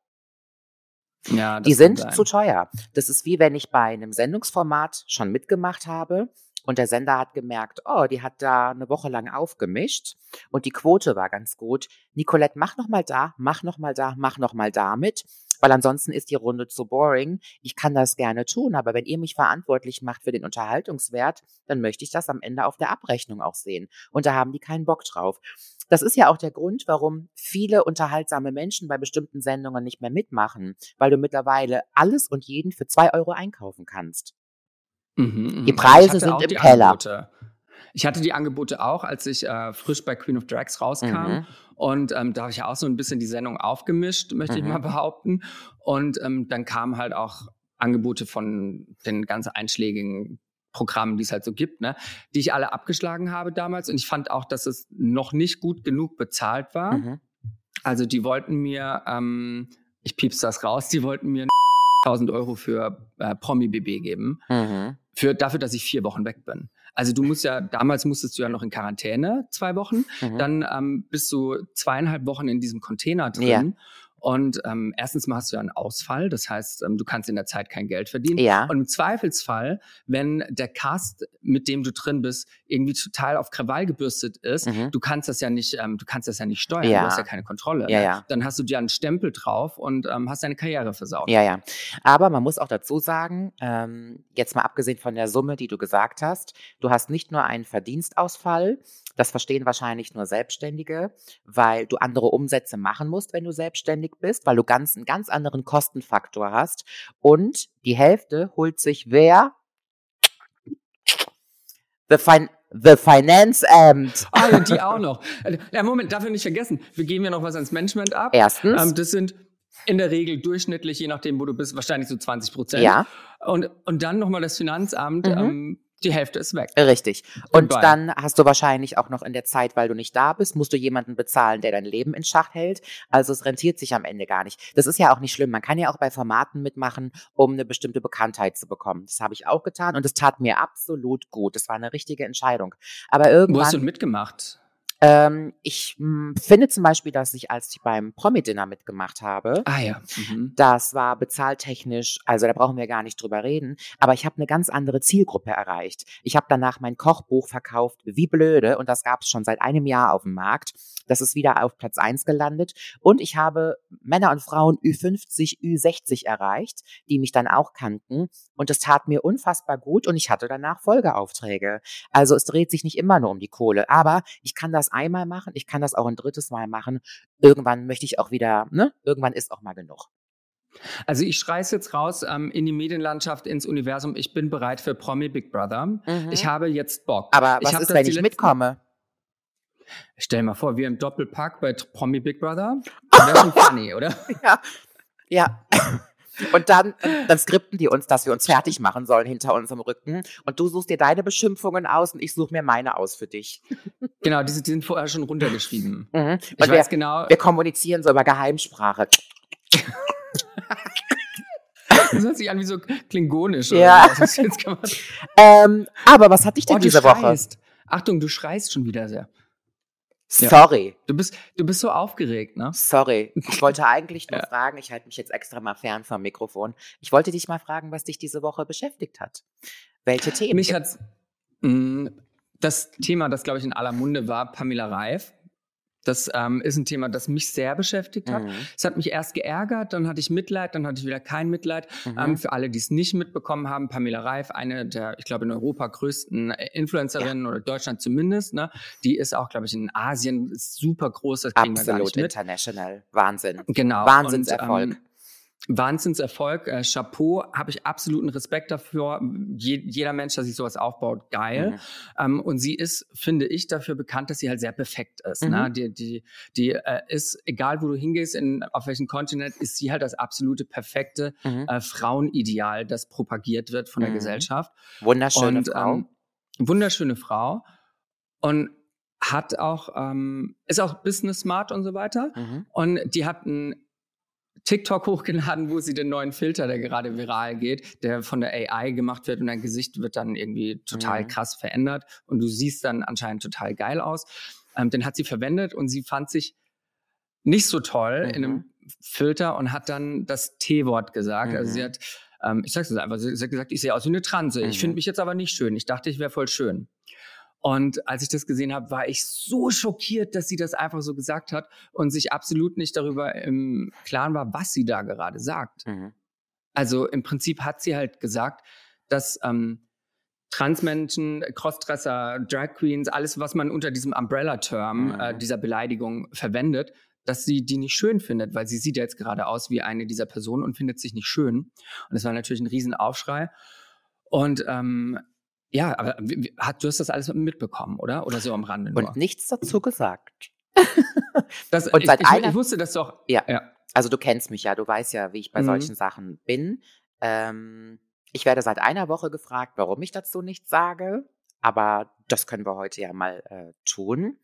ja, das Die sind sein. zu teuer. Das ist wie wenn ich bei einem Sendungsformat schon mitgemacht habe und der Sender hat gemerkt, oh, die hat da eine Woche lang aufgemischt und die Quote war ganz gut. Nicolette, mach noch mal da, mach noch mal da, mach noch mal da mit, weil ansonsten ist die Runde zu boring. Ich kann das gerne tun, aber wenn ihr mich verantwortlich macht für den Unterhaltungswert, dann möchte ich das am Ende auf der Abrechnung auch sehen. Und da haben die keinen Bock drauf. Das ist ja auch der Grund, warum viele unterhaltsame Menschen bei bestimmten Sendungen nicht mehr mitmachen, weil du mittlerweile alles und jeden für zwei Euro einkaufen kannst. Mhm, Die mhm. Preise Ich hatte sind im die Keller. Angebote. Ich hatte die Angebote auch, als ich äh, frisch bei Queen of Drags rauskam. Mhm. Und ähm, da habe ich ja auch so ein bisschen die Sendung aufgemischt, möchte ich Mhm. mal behaupten. Und ähm, dann kamen halt auch Angebote von den ganz einschlägigen Programmen, die es halt so gibt, ne, die ich alle abgeschlagen habe damals. Und ich fand auch, dass es noch nicht gut genug bezahlt war. Mhm. Also die wollten mir, ähm, ich piep's das raus, die wollten mir 1000 Euro für äh, Promi-BB geben Mhm. für, dafür, dass ich vier Wochen weg bin. Also du musst ja, damals musstest du ja noch in Quarantäne zwei Wochen, Mhm. dann ähm, bist du zweieinhalb Wochen in diesem Container drin. Ja. Und ähm, erstens mal hast du ja einen Ausfall, das heißt, ähm, du kannst in der Zeit kein Geld verdienen. Ja. Und im Zweifelsfall, wenn der Cast, mit dem du drin bist, irgendwie total auf Krawall gebürstet ist, Mhm. du kannst das ja nicht, ähm, du kannst das ja nicht steuern, Ja. du hast ja keine Kontrolle. Ja, ja. Dann hast du dir einen Stempel drauf und ähm, hast deine Karriere versaut. Ja, ja. Aber man muss auch dazu sagen, ähm, jetzt mal abgesehen von der Summe, die du gesagt hast, du hast nicht nur einen Verdienstausfall, das verstehen wahrscheinlich nur Selbstständige, weil du andere Umsätze machen musst, wenn du selbstständig bist, weil du ganz, einen ganz anderen Kostenfaktor hast. Und die Hälfte holt sich wer? The, fin the Finance Amt. Ah, ja, die auch noch. Ja, Moment, darf ich nicht vergessen. Wir geben ja noch was ans Management ab. Erstens. Ähm, das sind in der Regel durchschnittlich, je nachdem, wo du bist, wahrscheinlich so 20 Prozent. ja, Und, und dann nochmal das Finanzamt, Mhm. ähm, die Hälfte ist weg. richtig. Und Goodbye. dann hast du wahrscheinlich auch noch in der Zeit, weil du nicht da bist, musst du jemanden bezahlen, der dein Leben in Schach hält. Also es rentiert sich am Ende gar nicht. Das ist ja auch nicht schlimm. Man kann ja auch bei Formaten mitmachen, um eine bestimmte Bekanntheit zu bekommen. Das habe ich auch getan und es tat mir absolut gut. Das war eine richtige Entscheidung. Aber Wo hast du irgendwann, denn mitgemacht? Ähm, ich mh, finde zum Beispiel, dass ich, als ich beim Promi-Dinner mitgemacht habe, Ah ja. Mhm. das war bezahltechnisch, also da brauchen wir gar nicht drüber reden, aber ich habe eine ganz andere Zielgruppe erreicht. Ich habe danach mein Kochbuch verkauft, wie blöde, und das gab es schon seit einem Jahr auf dem Markt. Das ist wieder auf Platz eins gelandet. Und ich habe Männer und Frauen Ü50, Ü60 erreicht, die mich dann auch kannten. Und es tat mir unfassbar gut und ich hatte danach Folgeaufträge. Also es dreht sich nicht immer nur um die Kohle, aber ich kann das einmal machen, ich kann das auch ein drittes Mal machen. Irgendwann möchte ich auch wieder, ne? Irgendwann ist auch mal genug. Also ich schreie es jetzt raus ähm, in die Medienlandschaft, ins Universum. Ich bin bereit für Promi Big Brother. Mhm. Ich habe jetzt Bock. Aber ich was hab ist, wenn ich mitkomme? Stell dir mal vor, wir im Doppelpack bei Promi Big Brother. Das wäre schon funny, oder? Ja. Ja. Und dann, dann skripten die uns, dass wir uns fertig machen sollen hinter unserem Rücken. Und du suchst dir deine Beschimpfungen aus und ich suche mir meine aus für dich. Genau, die, sind- die sind vorher schon runtergeschrieben. Mhm. Ich Und wir, weiß genau, wir kommunizieren so über Geheimsprache. das hört sich an wie so klingonisch. Ja. Was? Ähm, aber was hat dich denn Oh, diese Woche? Achtung, du schreist schon wieder sehr. Ja. Sorry. Du bist, du bist so aufgeregt, ne? Sorry. Ich wollte eigentlich nur Ja. fragen, ich halte mich jetzt extra mal fern vom Mikrofon. Ich wollte dich mal fragen, was dich diese Woche beschäftigt hat. Welche Themen? Mich gibt's? hat mh, das Thema, das glaube ich in aller Munde war, Pamela Reif. Das ähm, ist ein Thema, das mich sehr beschäftigt hat. Mhm. Es hat mich erst geärgert, dann hatte ich Mitleid, dann hatte ich wieder kein Mitleid. Mhm. Ähm, für alle, die es nicht mitbekommen haben, Pamela Reif, eine der, ich glaube, in Europa größten äh, Influencerinnen oder Deutschland zumindest, ne? die ist auch, glaube ich, in Asien super groß, das Absolut international. Wahnsinn. Genau. Wahnsinnserfolg. Und, ähm, Wahnsinnserfolg, äh, Chapeau, habe ich absoluten Respekt dafür. Je, jeder Mensch, der sich sowas aufbaut, geil. Mhm. Ähm, und sie ist, finde ich, dafür bekannt, dass sie halt sehr perfekt ist. Ne? Mhm. Die, die, die äh, ist, egal wo du hingehst, in, auf welchem Kontinent, ist sie halt das absolute perfekte Mhm. äh, Frauenideal, das propagiert wird von der Mhm. Gesellschaft. Wunderschöne und, Frau. Ähm, wunderschöne Frau. Und hat auch, ähm, ist auch business smart und so weiter. Mhm. Und die hat einen TikTok hochgeladen, wo sie den neuen Filter, der gerade viral geht, der von der AI gemacht wird und dein Gesicht wird dann irgendwie total Mhm. krass verändert und du siehst dann anscheinend total geil aus. Ähm, den hat sie verwendet und sie fand sich nicht so toll in Mhm. einem Filter und hat dann das T-Wort gesagt. Also sie Mhm. hat, ähm, ich sag's jetzt einfach, sie sie hat gesagt, ich sehe aus wie eine Transe. Ich Mhm. finde mich jetzt aber nicht schön. Ich dachte, ich wäre voll schön. Und als ich das gesehen habe, war ich so schockiert, dass sie das einfach so gesagt hat und sich absolut nicht darüber im Klaren war, was sie da gerade sagt. Mhm. Also im Prinzip hat sie halt gesagt, dass ähm, Transmenschen, Crossdresser, Drag Queens, alles, was man unter diesem Umbrella-Term Mhm. äh, dieser Beleidigung verwendet, dass sie die nicht schön findet, weil sie sieht ja jetzt gerade aus wie eine dieser Personen und findet sich nicht schön. Und das war natürlich ein Riesenaufschrei. Und ähm, ja, aber hat, du hast das alles mitbekommen, oder? Oder so am Rande nur? Und nichts dazu gesagt. das, und ich, seit ich, einer- ich wusste das doch. Ja. ja. Also du kennst mich ja, du weißt ja, wie ich bei Mhm. solchen Sachen bin. Ähm, ich werde seit einer Woche gefragt, warum ich dazu nichts sage. Aber das können wir heute ja mal äh, tun.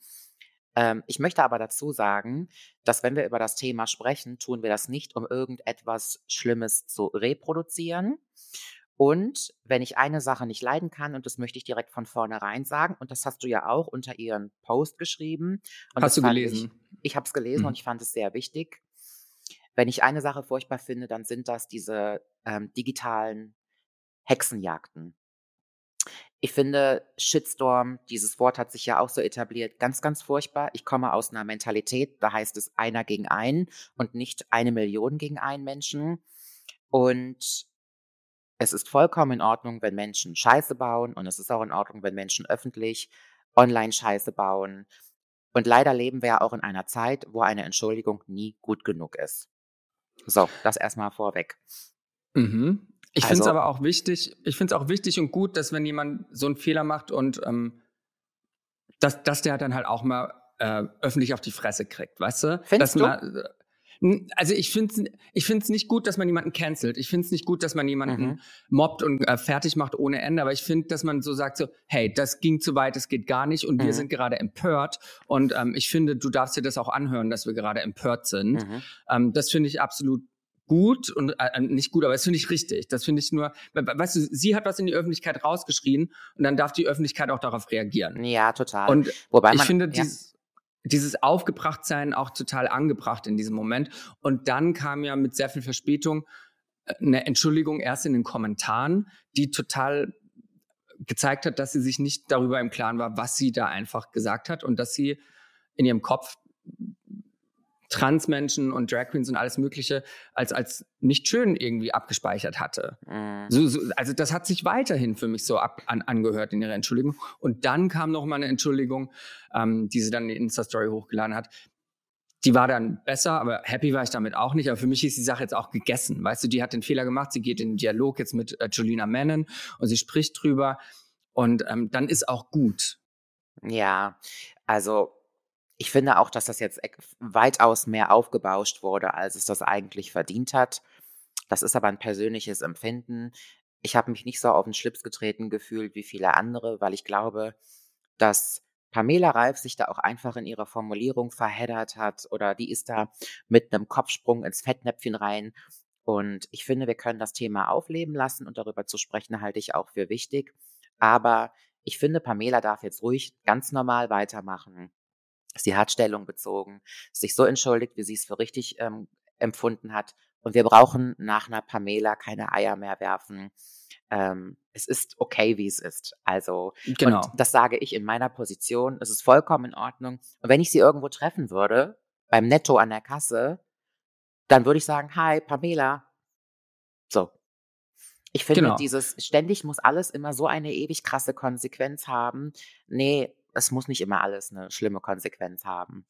Ähm, ich möchte aber dazu sagen, dass wenn wir über das Thema sprechen, tun wir das nicht, um irgendetwas Schlimmes zu reproduzieren. Und wenn ich eine Sache nicht leiden kann, und das möchte ich direkt von vornherein sagen, und das hast du ja auch unter ihren Post geschrieben. Hast du gelesen? Ich, ich habe es gelesen Mhm. und ich fand es sehr wichtig. Wenn ich eine Sache furchtbar finde, dann sind das diese ähm, digitalen Hexenjagden. Ich finde, Shitstorm, dieses Wort hat sich ja auch so etabliert, ganz, ganz furchtbar. Ich komme aus einer Mentalität, da heißt es einer gegen einen und nicht eine Million gegen einen Menschen. Und es ist vollkommen in Ordnung, wenn Menschen Scheiße bauen und es ist auch in Ordnung, wenn Menschen öffentlich online Scheiße bauen. Und leider leben wir ja auch in einer Zeit, wo eine Entschuldigung nie gut genug ist. So, das erstmal vorweg. Mhm. Ich finde es Also- aber auch wichtig, ich finde es auch wichtig und gut, dass wenn jemand so einen Fehler macht und ähm, dass, dass der dann halt auch mal äh, öffentlich auf die Fresse kriegt, weißt du? Findest dass Man, äh, also ich finde es ich find's nicht gut, dass man jemanden cancelt. Ich finde es nicht gut, dass man jemanden Mhm. mobbt und äh, fertig macht ohne Ende. Aber ich finde, dass man so sagt so, hey, das ging zu weit, das geht gar nicht und wir Mhm. sind gerade empört. Und ähm, ich finde, du darfst dir das auch anhören, dass wir gerade empört sind. Mhm. Ähm, das finde ich absolut gut und äh, äh, nicht gut, aber das finde ich richtig. Das finde ich nur, we- we- weißt du, sie hat was in die Öffentlichkeit rausgeschrien und dann darf die Öffentlichkeit auch darauf reagieren. Ja, total. Und Wobei ich man, finde ja, dieses, dieses Aufgebrachtsein auch total angebracht in diesem Moment. Und dann kam ja mit sehr viel Verspätung äh, eine Entschuldigung erst in den Kommentaren, die total gezeigt hat, dass sie sich nicht darüber im Klaren war, was sie da einfach gesagt hat und dass sie in ihrem Kopf Transmenschen und Drag Queens und alles Mögliche als, als nicht schön irgendwie abgespeichert hatte. Mhm. So, so, also das hat sich weiterhin für mich so ab, an, angehört in ihrer Entschuldigung. Und dann kam noch mal eine Entschuldigung, ähm, die sie dann in die Insta-Story hochgeladen hat. Die war dann besser, aber happy war ich damit auch nicht. Aber für mich ist die Sache jetzt auch gegessen. Weißt du, die hat den Fehler gemacht, sie geht in den Dialog jetzt mit äh, Julina Menon und sie spricht drüber. Und ähm, dann ist auch gut. Ja, also ich finde auch, dass das jetzt ek- weitaus mehr aufgebauscht wurde, als es das eigentlich verdient hat. Das ist aber ein persönliches Empfinden. Ich habe mich nicht so auf den Schlips getreten gefühlt wie viele andere, weil ich glaube, dass Pamela Reif sich da auch einfach in ihrer Formulierung verheddert hat oder die ist da mit einem Kopfsprung ins Fettnäpfchen rein. Und ich finde, wir können das Thema aufleben lassen und darüber zu sprechen halte ich auch für wichtig. Aber ich finde, Pamela darf jetzt ruhig ganz normal weitermachen. Sie hat Stellung bezogen, sich so entschuldigt, wie sie es für richtig ähm, empfunden hat. Und wir brauchen nach einer Pamela keine Eier mehr werfen. Ähm, es ist okay, wie es ist. Also, Genau. das sage ich in meiner Position. Es ist vollkommen in Ordnung. Und wenn ich sie irgendwo treffen würde, beim Netto an der Kasse, dann würde ich sagen, hi, Pamela. So. Ich finde, Genau. dieses ständig muss alles immer so eine ewig krasse Konsequenz haben. Nee, es muss nicht immer alles eine schlimme Konsequenz haben.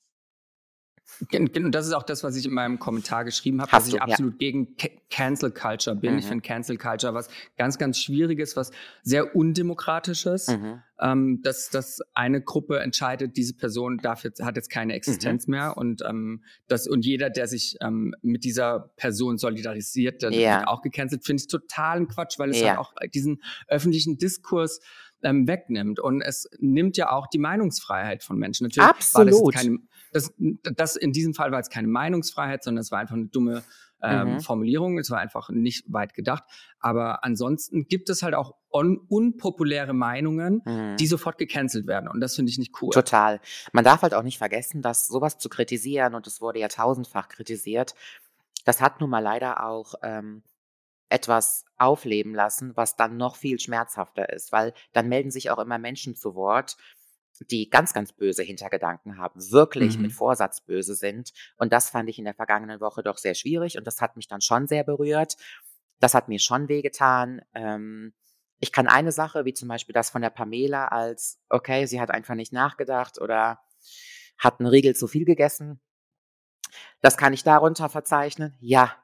Gen- gen- Und das ist auch das, was ich in meinem Kommentar geschrieben habe, Hast dass ich du, ja. absolut gegen Ca- Cancel Culture bin. Ich Mhm. finde Cancel Culture was ganz, ganz Schwieriges, was sehr Undemokratisches. Mhm. Ähm, dass, dass eine Gruppe entscheidet, diese Person darf jetzt, hat jetzt keine Existenz Mhm. mehr und ähm, das und jeder, der sich ähm, mit dieser Person solidarisiert, der Ja. wird auch gecancelt, finde ich totalen Quatsch, weil es Ja. halt auch diesen öffentlichen Diskurs ähm, wegnimmt. Und es nimmt ja auch die Meinungsfreiheit von Menschen. Natürlich war das, Absolut. jetzt keine, das, das in diesem Fall war es keine Meinungsfreiheit, sondern es war einfach eine dumme ähm, Mhm. Formulierung. Es war einfach nicht weit gedacht. Aber ansonsten gibt es halt auch un unpopuläre Meinungen, Mhm. die sofort gecancelt werden. Und das finde ich nicht cool. Total. Man darf halt auch nicht vergessen, dass sowas zu kritisieren, und es wurde ja tausendfach kritisiert, das hat nun mal leider auch ähm, etwas aufleben lassen, was dann noch viel schmerzhafter ist, weil dann melden sich auch immer Menschen zu Wort, die ganz, ganz böse Hintergedanken haben, wirklich Mhm. mit Vorsatz böse sind. Und das fand ich in der vergangenen Woche doch sehr schwierig und das hat mich dann schon sehr berührt. Das hat mir schon wehgetan. Ähm, ich kann eine Sache, wie zum Beispiel das von der Pamela, als, okay, sie hat einfach nicht nachgedacht oder hat einen Riegel zu viel gegessen. Das kann ich darunter verzeichnen. Ja.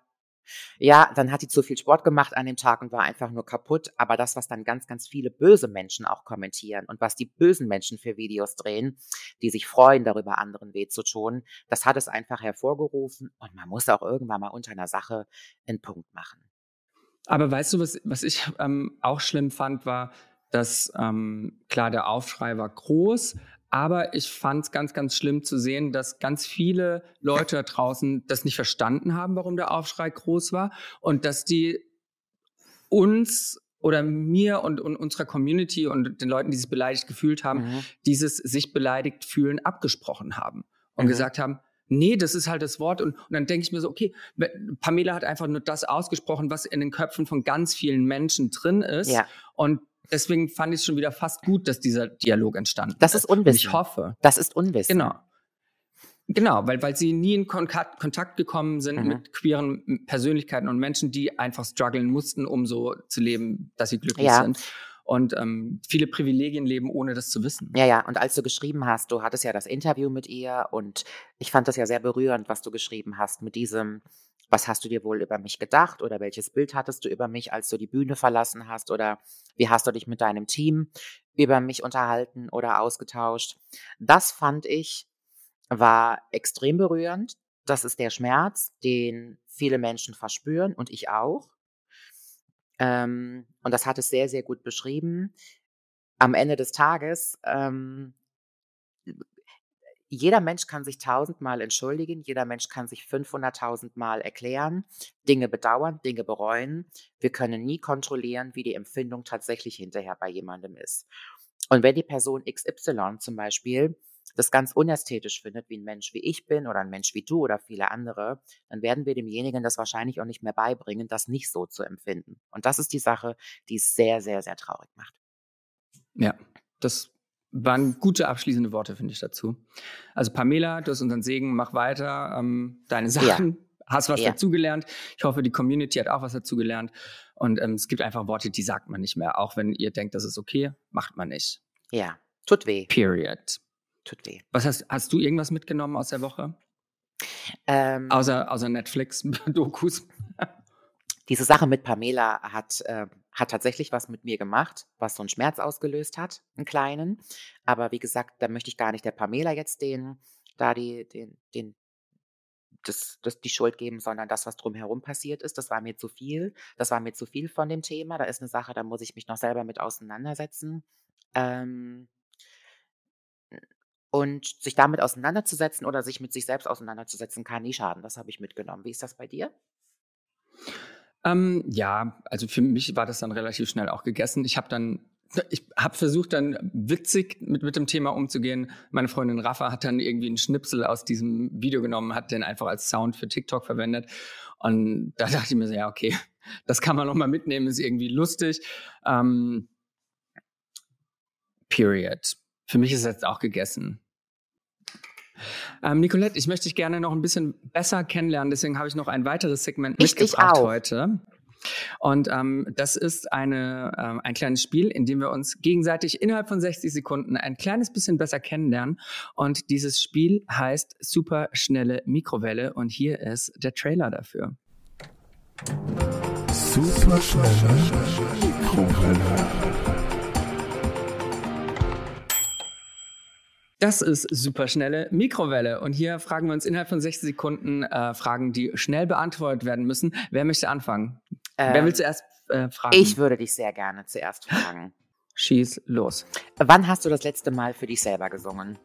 Ja, dann hat die zu viel Sport gemacht an dem Tag und war einfach nur kaputt. Aber das, was dann ganz, ganz viele böse Menschen auch kommentieren und was die bösen Menschen für Videos drehen, die sich freuen, darüber anderen weh zu tun, das hat es einfach hervorgerufen. Und man muss auch irgendwann mal unter einer Sache einen Punkt machen. Aber weißt du, was, was ich ähm, auch schlimm fand, war, dass ähm, klar, der Aufschrei war groß, aber ich fand es ganz, ganz schlimm zu sehen, dass ganz viele Leute da draußen das nicht verstanden haben, warum der Aufschrei groß war und dass die uns oder mir und, und unserer Community und den Leuten, die sich beleidigt gefühlt haben, Mhm. dieses sich beleidigt fühlen abgesprochen haben und Mhm. gesagt haben, nee, das ist halt das Wort. Und, und dann denke ich mir so, okay, Pamela hat einfach nur das ausgesprochen, was in den Köpfen von ganz vielen Menschen drin ist. Ja. Und deswegen fand ich es schon wieder fast gut, dass dieser Dialog entstanden Das ist Und Unwissen. ich hoffe, Das ist Unwissen. genau. Genau, weil, weil sie nie in Kontakt, Kontakt gekommen sind Mhm. mit queeren Persönlichkeiten und Menschen, die einfach strugglen mussten, um so zu leben, dass sie glücklich Ja. sind. Und ähm, viele Privilegien leben, ohne das zu wissen. Ja, ja, und als du geschrieben hast, du hattest ja das Interview mit ihr und ich fand das ja sehr berührend, was du geschrieben hast mit diesem, was hast du dir wohl über mich gedacht oder welches Bild hattest du über mich, als du die Bühne verlassen hast oder wie hast du dich mit deinem Team über mich unterhalten oder ausgetauscht. Das fand ich war extrem berührend. Das ist der Schmerz, den viele Menschen verspüren und ich auch. Ähm, und das hat es sehr, sehr gut beschrieben. Am Ende des Tages, ähm, jeder Mensch kann sich tausendmal entschuldigen, jeder Mensch kann sich 500.000 Mal erklären, Dinge bedauern, Dinge bereuen. Wir können nie kontrollieren, wie die Empfindung tatsächlich hinterher bei jemandem ist. Und wenn die Person XY zum Beispiel das ganz unästhetisch findet, wie ein Mensch wie ich bin oder ein Mensch wie du oder viele andere, dann werden wir demjenigen das wahrscheinlich auch nicht mehr beibringen, das nicht so zu empfinden. Und das ist die Sache, die es sehr, sehr, sehr traurig macht. Ja, das waren gute abschließende Worte, finde ich, dazu. Also Pamela, du hast unseren Segen, mach weiter, ähm, deine Sachen, hast was Ja. dazugelernt. Ich hoffe, die Community hat auch was dazugelernt. Und ähm, es gibt einfach Worte, die sagt man nicht mehr. Auch wenn ihr denkt, das ist okay, macht man nicht. Ja, tut weh, Period. tut weh. Was hast, hast du irgendwas mitgenommen aus der Woche? Ähm, Außer, außer Netflix-Dokus? Diese Sache mit Pamela hat, äh, hat tatsächlich was mit mir gemacht, was so einen Schmerz ausgelöst hat, einen kleinen. Aber wie gesagt, da möchte ich gar nicht der Pamela jetzt den, da die, den, den, das, das die Schuld geben, sondern das, was drumherum passiert ist. Das war mir zu viel. Das war mir zu viel von dem Thema. Da ist eine Sache, da muss ich mich noch selber mit auseinandersetzen. Ähm, und sich damit auseinanderzusetzen oder sich mit sich selbst auseinanderzusetzen, kann nie schaden. Das habe ich mitgenommen. Wie ist das bei dir? Ähm, ja, also für mich war das dann relativ schnell auch gegessen. Ich habe dann ich habe versucht, dann witzig mit, mit dem Thema umzugehen. Meine Freundin Rafa hat dann irgendwie einen Schnipsel aus diesem Video genommen, hat den einfach als Sound für TikTok verwendet. Und da dachte ich mir so, ja, okay, das kann man noch mal mitnehmen, ist irgendwie lustig. Ähm, period. Für mich ist jetzt auch gegessen. Ähm, Nicolette, ich möchte dich gerne noch ein bisschen besser kennenlernen, deswegen habe ich noch ein weiteres Segment Ich mitgebracht auch. heute. Und ähm, das ist eine, ähm, ein kleines Spiel, in dem wir uns gegenseitig innerhalb von 60 Sekunden ein kleines bisschen besser kennenlernen. Und dieses Spiel heißt Super schnelle Mikrowelle. Und hier ist der Trailer dafür. Super schnelle Mikrowelle. Das ist super schnelle Mikrowelle. Und hier fragen wir uns innerhalb von 60 Sekunden äh, Fragen, die schnell beantwortet werden müssen. Wer möchte anfangen? Wer Ähm, will zuerst äh, fragen? Ich würde dich sehr gerne zuerst fragen. Schieß los. Wann hast du das letzte Mal für dich selber gesungen?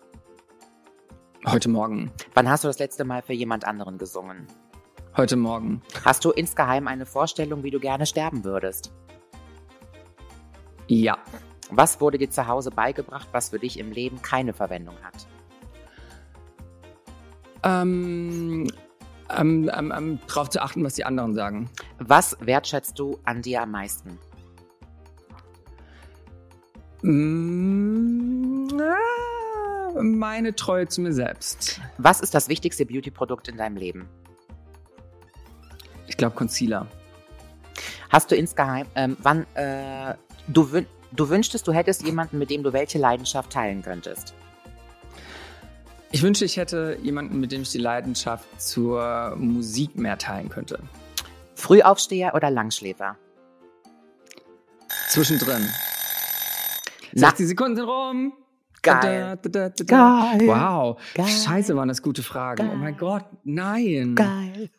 Heute Morgen. Wann hast du das letzte Mal für jemand anderen gesungen? Heute Morgen. Hast du insgeheim eine Vorstellung, wie du gerne sterben würdest? Ja. Was wurde dir zu Hause beigebracht, was für dich im Leben keine Verwendung hat? Ähm, ähm, ähm, ähm, drauf zu achten, was die anderen sagen. Was wertschätzt du an dir am meisten? Mm, ah, meine Treue zu mir selbst. Was ist das wichtigste Beauty-Produkt in deinem Leben? Ich glaube Concealer. Hast du insgeheim, ähm, wann, äh, du, wün du wünschtest, du hättest jemanden, mit dem du welche Leidenschaft teilen könntest? Ich wünschte, ich hätte jemanden, mit dem ich die Leidenschaft zur Musik mehr teilen könnte. Frühaufsteher oder Langschläfer? Zwischendrin. Na, 60 Sekunden sind rum. geil. Da, da, da. Geil. Wow. Geil. Scheiße, waren das gute Fragen. Oh Geil. mein Gott, nein. Geil.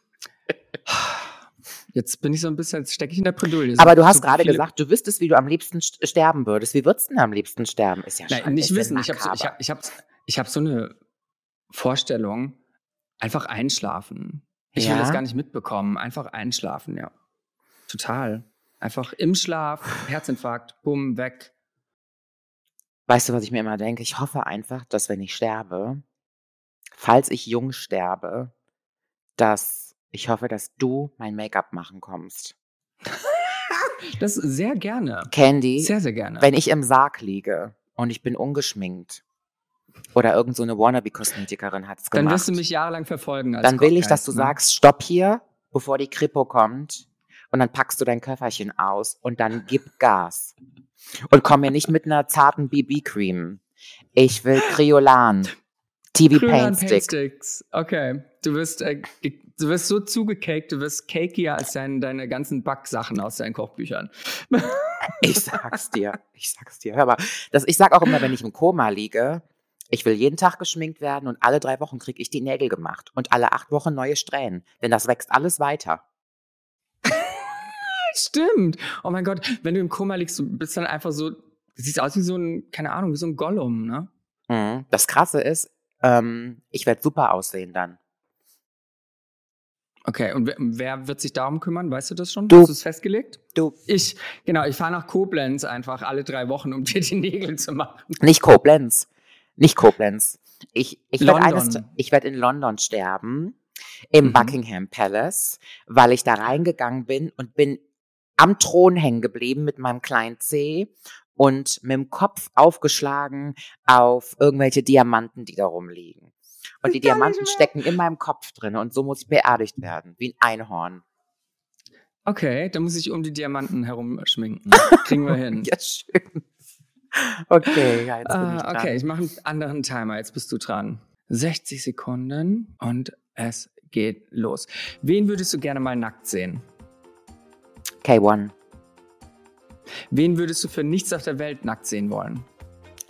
Jetzt bin ich so ein bisschen, jetzt stecke ich in der Bredouille. Aber du So hast gerade viele- gesagt, du wüsstest, wie du am liebsten st sterben würdest. Wie würdest du denn am liebsten sterben? Ist ja Nein, schon nicht wissen. Ich habe so, ich hab, ich hab, ich hab so eine Vorstellung, einfach einschlafen. Ich will Ja? das gar nicht mitbekommen. Einfach einschlafen, ja. Total. Einfach im Schlaf, Herzinfarkt, bumm, weg. Weißt du, was ich mir immer denke? Ich hoffe einfach, dass wenn ich sterbe, falls ich jung sterbe, dass ich hoffe, dass du mein Make-up machen kommst. Das sehr gerne. Candy, Sehr, sehr gerne. wenn ich im Sarg liege und ich bin ungeschminkt oder irgend so eine Wannabe-Kosmetikerin hat es Dann gemacht, wirst du mich jahrelang verfolgen. Dann will ich, dass du ne? sagst, stopp hier, bevor die Kripo kommt und dann packst du dein Köfferchen aus und dann gib Gas. Und komm mir nicht mit einer zarten BB-Cream. Ich will Kriolan. TV Paint Stick. Paintsticks. Okay. Du wirst, äh, du wirst so zugecaked, du wirst cakier als dein, deine ganzen Backsachen aus deinen Kochbüchern. Ich sag's dir. Ich sag's dir. Hör mal, das, ich sag auch immer, wenn ich im Koma liege, ich will jeden Tag geschminkt werden und alle drei Wochen krieg ich die Nägel gemacht und alle acht Wochen neue Strähnen. Denn das wächst alles weiter. Stimmt. Oh mein Gott, wenn du im Koma liegst, du bist dann einfach so, du siehst aus wie so ein, keine Ahnung, wie so ein Gollum, ne? Mhm. Das Krasse ist, ähm, ich werde super aussehen dann. Okay, und wer, wird sich darum kümmern? Weißt du das schon? Du. Hast du es festgelegt? Du, Ich, genau, ich fahre nach Koblenz einfach alle drei Wochen, um dir die Nägel zu machen. nicht Koblenz. Nicht Koblenz. Ich, ich werde werd in London sterben, im Mhm. Buckingham Palace, weil ich da reingegangen bin und bin am Thron hängen geblieben mit meinem kleinen C und mit dem Kopf aufgeschlagen auf irgendwelche Diamanten, die da rumliegen. Und die Diamanten stecken in meinem Kopf drin und so muss ich beerdigt werden, wie ein Einhorn. Okay, dann muss ich um die Diamanten herum schminken. Kriegen wir hin. Ja, schön. Okay, ja, jetzt bin ich Ah, dran. okay, ich mache einen anderen Timer. Jetzt bist du dran. 60 Sekunden und es geht los. Wen würdest du gerne mal nackt sehen? K1, Wen würdest du für nichts auf der Welt nackt sehen wollen?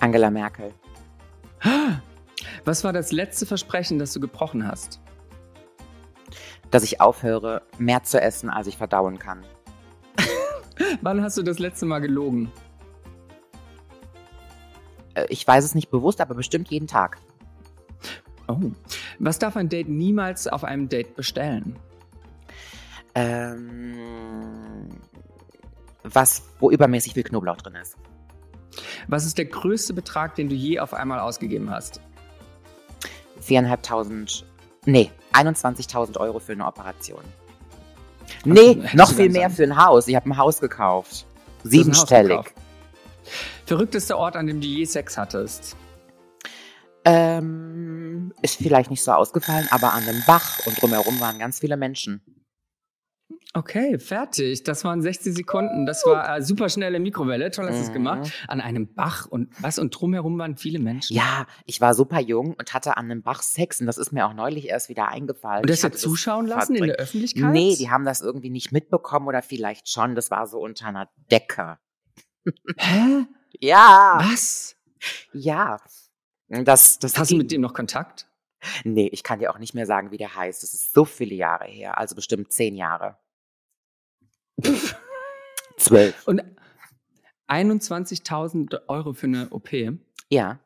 Angela Merkel. Was war das letzte Versprechen, das du gebrochen hast? dass ich aufhöre, mehr zu essen, als ich verdauen kann. Wann hast du das letzte Mal gelogen? Äh, Ich weiß es nicht bewusst, aber bestimmt jeden Tag. Oh. Was darf ein Date niemals auf einem Date bestellen? Ähm, was, wo übermäßig viel Knoblauch drin ist. Was ist der größte Betrag, den du je auf einmal ausgegeben hast? Viereinhalbtausend, nee, 21.000 Euro für eine Operation. Nee, hättest noch du viel mehr sagen. für ein Haus. Ich habe ein Haus gekauft. Du ein Haus Siebenstellig. gekauft. Verrücktester Ort, an dem du je Sex hattest? Ähm, ist vielleicht nicht so ausgefallen, aber an einem Bach und drumherum waren ganz viele Menschen. Okay, fertig. Das waren 60 Sekunden. Das war äh, super schnelle Mikrowelle. Toll hast du es Mhm. gemacht. An einem Bach und was? Und drumherum waren viele Menschen. Ja, ich war super jung und hatte an einem Bach Sex und das ist mir auch neulich erst wieder eingefallen. Und das jetzt zuschauen lassen in verdrängt. der Öffentlichkeit? Nee, die haben das irgendwie nicht mitbekommen oder vielleicht schon. Das war so unter einer Decke. Hä? Ja, Was? ja. Das, das Hast du mit dem noch Kontakt? Nee, ich kann dir auch nicht mehr sagen, wie der heißt. Das ist so viele Jahre her. Also bestimmt zehn Jahre. Zwölf. Und 21.000 Euro für eine OP. Ja.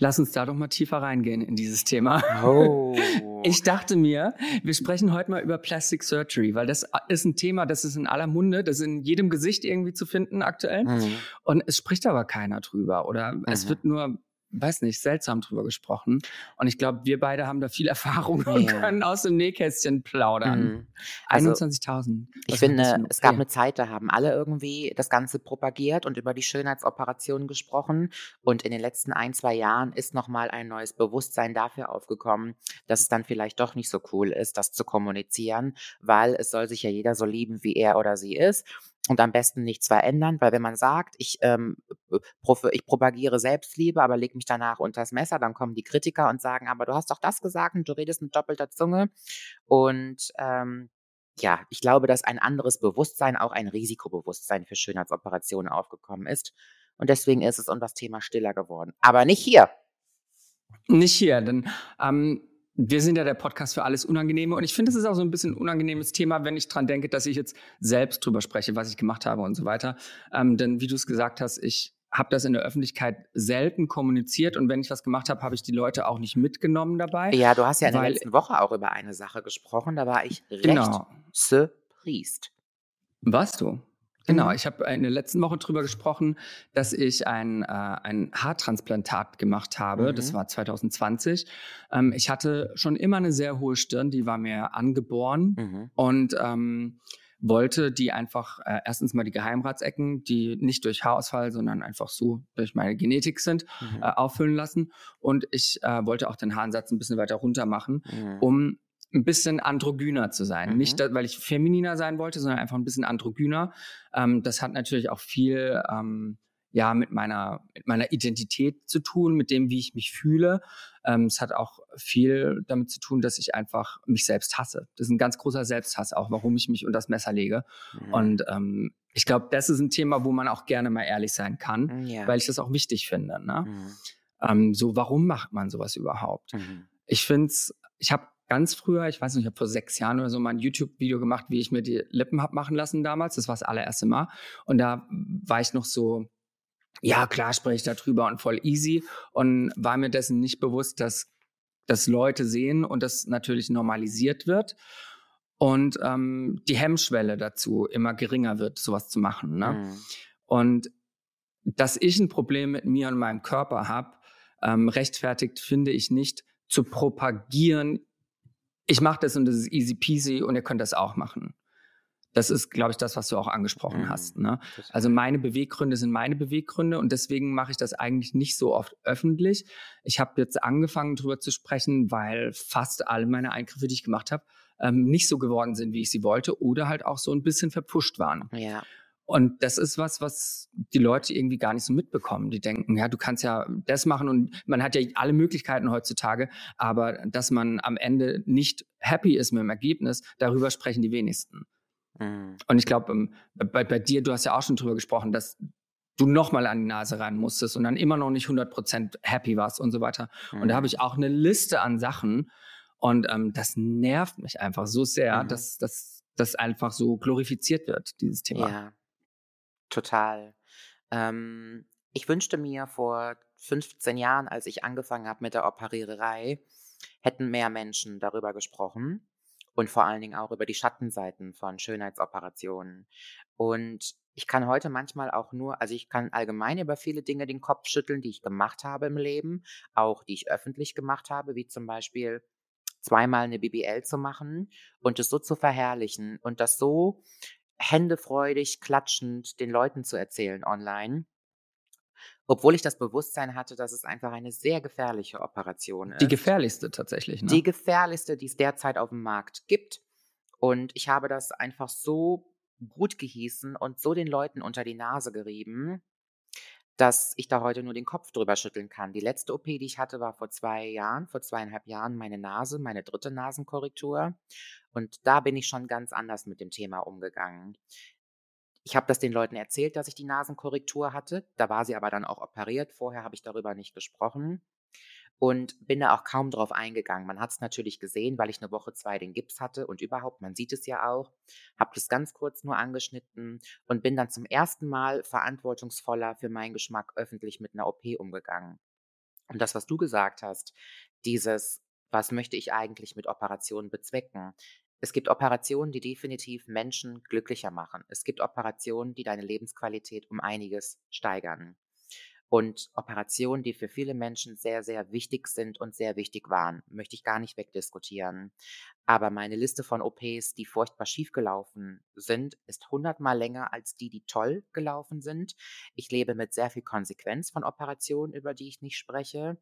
Lass uns da doch mal tiefer reingehen in dieses Thema. Oh. Ich dachte mir, wir sprechen heute mal über Plastic Surgery, weil das ist ein Thema, das ist in aller Munde, das ist in jedem Gesicht irgendwie zu finden aktuell. Mhm. Und es spricht aber keiner drüber oder es Mhm. wird nur, weiß nicht, seltsam drüber gesprochen. Und ich glaube, wir beide haben da viel Erfahrung und Ja. können aus dem Nähkästchen plaudern. Mhm. Also, 21.000. Ich finde, es gab eine Zeit, da haben alle irgendwie das Ganze propagiert und über die Schönheitsoperationen gesprochen. Und in den letzten ein, zwei Jahren ist nochmal ein neues Bewusstsein dafür aufgekommen, dass es dann vielleicht doch nicht so cool ist, das zu kommunizieren, weil es soll sich ja jeder so lieben, wie er oder sie ist. Und am besten nichts verändern, weil wenn man sagt, ich, ähm, prof- ich propagiere Selbstliebe, aber leg mich danach unters Messer, dann kommen die Kritiker und sagen, aber du hast doch das gesagt und du redest mit doppelter Zunge. Und ähm, ja, ich glaube, dass ein anderes Bewusstsein, auch ein Risikobewusstsein für Schönheitsoperationen aufgekommen ist. Und deswegen ist es um das Thema stiller geworden. Aber nicht hier. Nicht hier, denn ähm, wir sind ja der Podcast für alles Unangenehme und ich finde, es ist auch so ein bisschen ein unangenehmes Thema, wenn ich dran denke, dass ich jetzt selbst drüber spreche, was ich gemacht habe und so weiter. Ähm, denn wie du es gesagt hast, ich habe das in der Öffentlichkeit selten kommuniziert und wenn ich was gemacht habe, habe ich die Leute auch nicht mitgenommen dabei. Ja, du hast ja in der letzten Woche auch über eine Sache gesprochen. Da war ich recht Genau. surprised. Warst du? Genau, Mhm. ich habe in der letzten Woche drüber gesprochen, dass ich ein, äh, ein Haartransplantat gemacht habe. Mhm. Das war 2020. Ähm, ich hatte schon immer eine sehr hohe Stirn, die war mir angeboren. Mhm. und ähm, wollte die einfach äh, erstens mal die Geheimratsecken, die nicht durch Haarausfall, sondern einfach so durch meine Genetik sind, Mhm. äh, auffüllen lassen. Und ich äh, wollte auch den Haaransatz ein bisschen weiter runter machen, Mhm. um ein bisschen androgyner zu sein. Mhm. Nicht, weil ich femininer sein wollte, sondern einfach ein bisschen androgyner. Ähm, das hat natürlich auch viel ähm, ja mit meiner mit meiner Identität zu tun, mit dem, wie ich mich fühle. Ähm, es hat auch viel damit zu tun, dass ich einfach mich selbst hasse. Das ist ein ganz großer Selbsthass auch, warum ich mich unter das Messer lege. Mhm. Und ähm, ich glaube, das ist ein Thema, wo man auch gerne mal ehrlich sein kann, ja. weil ich das auch wichtig finde. Ne? Mhm. Ähm, so, warum macht man sowas überhaupt? Mhm. Ich finde es, ich habe ganz früher, ich weiß nicht, ich habe vor sechs Jahren oder so mal ein YouTube-Video gemacht, wie ich mir die Lippen hab machen lassen damals. Das war das allererste Mal. Und da war ich noch so, ja, klar spreche ich darüber und voll easy und war mir dessen nicht bewusst, dass das Leute sehen und das natürlich normalisiert wird und ähm, die Hemmschwelle dazu immer geringer wird, sowas zu machen. Ne? Mhm. Und dass ich ein Problem mit mir und meinem Körper habe, ähm, rechtfertigt finde ich nicht zu propagieren, ich mache das und das ist easy peasy und ihr könnt das auch machen. Das ist, glaube ich, das, was du auch angesprochen Mhm. hast. Ne? Also meine Beweggründe sind meine Beweggründe und deswegen mache ich das eigentlich nicht so oft öffentlich. Ich habe jetzt angefangen, darüber zu sprechen, weil fast alle meine Eingriffe, die ich gemacht habe, ähm, nicht so geworden sind, wie ich sie wollte oder halt auch so ein bisschen verpusht waren. ja. Und das ist was, was die Leute irgendwie gar nicht so mitbekommen. Die denken, ja, du kannst ja das machen und man hat ja alle Möglichkeiten heutzutage, aber dass man am Ende nicht happy ist mit dem Ergebnis, darüber sprechen die wenigsten. Mhm. Und ich glaube, bei, bei dir, du hast ja auch schon drüber gesprochen, dass du nochmal an die Nase rein musstest und dann immer noch nicht 100% happy warst und so weiter. Und da habe ich auch eine Liste an Sachen. Und ähm, das nervt mich einfach so sehr, Mhm. dass dass das einfach so glorifiziert wird, dieses Thema. Ja, total. Ähm, ich wünschte mir vor 15 Jahren, als ich angefangen habe mit der Operiererei, hätten mehr Menschen darüber gesprochen und vor allen Dingen auch über die Schattenseiten von Schönheitsoperationen. Und ich kann heute manchmal auch nur, also ich kann allgemein über viele Dinge den Kopf schütteln, die ich gemacht habe im Leben, auch die ich öffentlich gemacht habe, wie zum Beispiel zweimal eine BBL zu machen und es so zu verherrlichen und das so händefreudig, klatschend den Leuten zu erzählen online, obwohl ich das Bewusstsein hatte, dass es einfach eine sehr gefährliche Operation Die ist. gefährlichste tatsächlich, ne? Die gefährlichste, die es derzeit auf dem Markt gibt. Und ich habe das einfach so gut gehießen und so den Leuten unter die Nase gerieben, dass ich da heute nur den Kopf drüber schütteln kann. Die letzte OP, die ich hatte, war vor zwei Jahren, vor zweieinhalb Jahren meine Nase, meine dritte Nasenkorrektur. Und da bin ich schon ganz anders mit dem Thema umgegangen. Ich habe das den Leuten erzählt, dass ich die Nasenkorrektur hatte. Da war sie aber dann auch operiert. Vorher habe ich darüber nicht gesprochen und bin da auch kaum drauf eingegangen. Man hat es natürlich gesehen, weil ich eine Woche zwei den Gips hatte und überhaupt, man sieht es ja auch. Habe das ganz kurz nur angeschnitten und bin dann zum ersten Mal verantwortungsvoller für meinen Geschmack öffentlich mit einer OP umgegangen. Und das, was du gesagt hast, dieses, was möchte ich eigentlich mit Operationen bezwecken? Es gibt Operationen, die definitiv Menschen glücklicher machen. Es gibt Operationen, die deine Lebensqualität um einiges steigern. Und Operationen, die für viele Menschen sehr, sehr wichtig sind und sehr wichtig waren, möchte ich gar nicht wegdiskutieren. Aber meine Liste von OPs, die furchtbar schiefgelaufen sind, ist hundertmal länger als die, die toll gelaufen sind. Ich lebe mit sehr viel Konsequenz von Operationen, über die ich nicht spreche.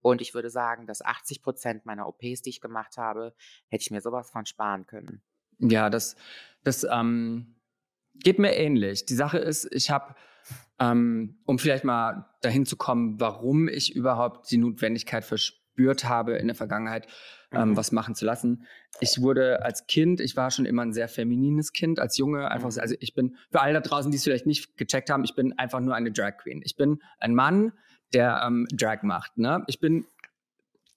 Und ich würde sagen, dass 80 Prozent meiner OPs, die ich gemacht habe, hätte ich mir sowas von sparen können. Ja, das, das ähm, geht mir ähnlich. Die Sache ist, ich habe, um vielleicht mal dahin zu kommen, warum ich überhaupt die Notwendigkeit verspürt habe, in der Vergangenheit ähm, Mhm. was machen zu lassen. Ich wurde als Kind, ich war schon immer ein sehr feminines Kind, als Junge einfach, Mhm. so- also ich bin, für alle da draußen, die es vielleicht nicht gecheckt haben, ich bin einfach nur eine Drag Queen. Ich bin ein Mann, der ähm, Drag macht. Ne? Ich bin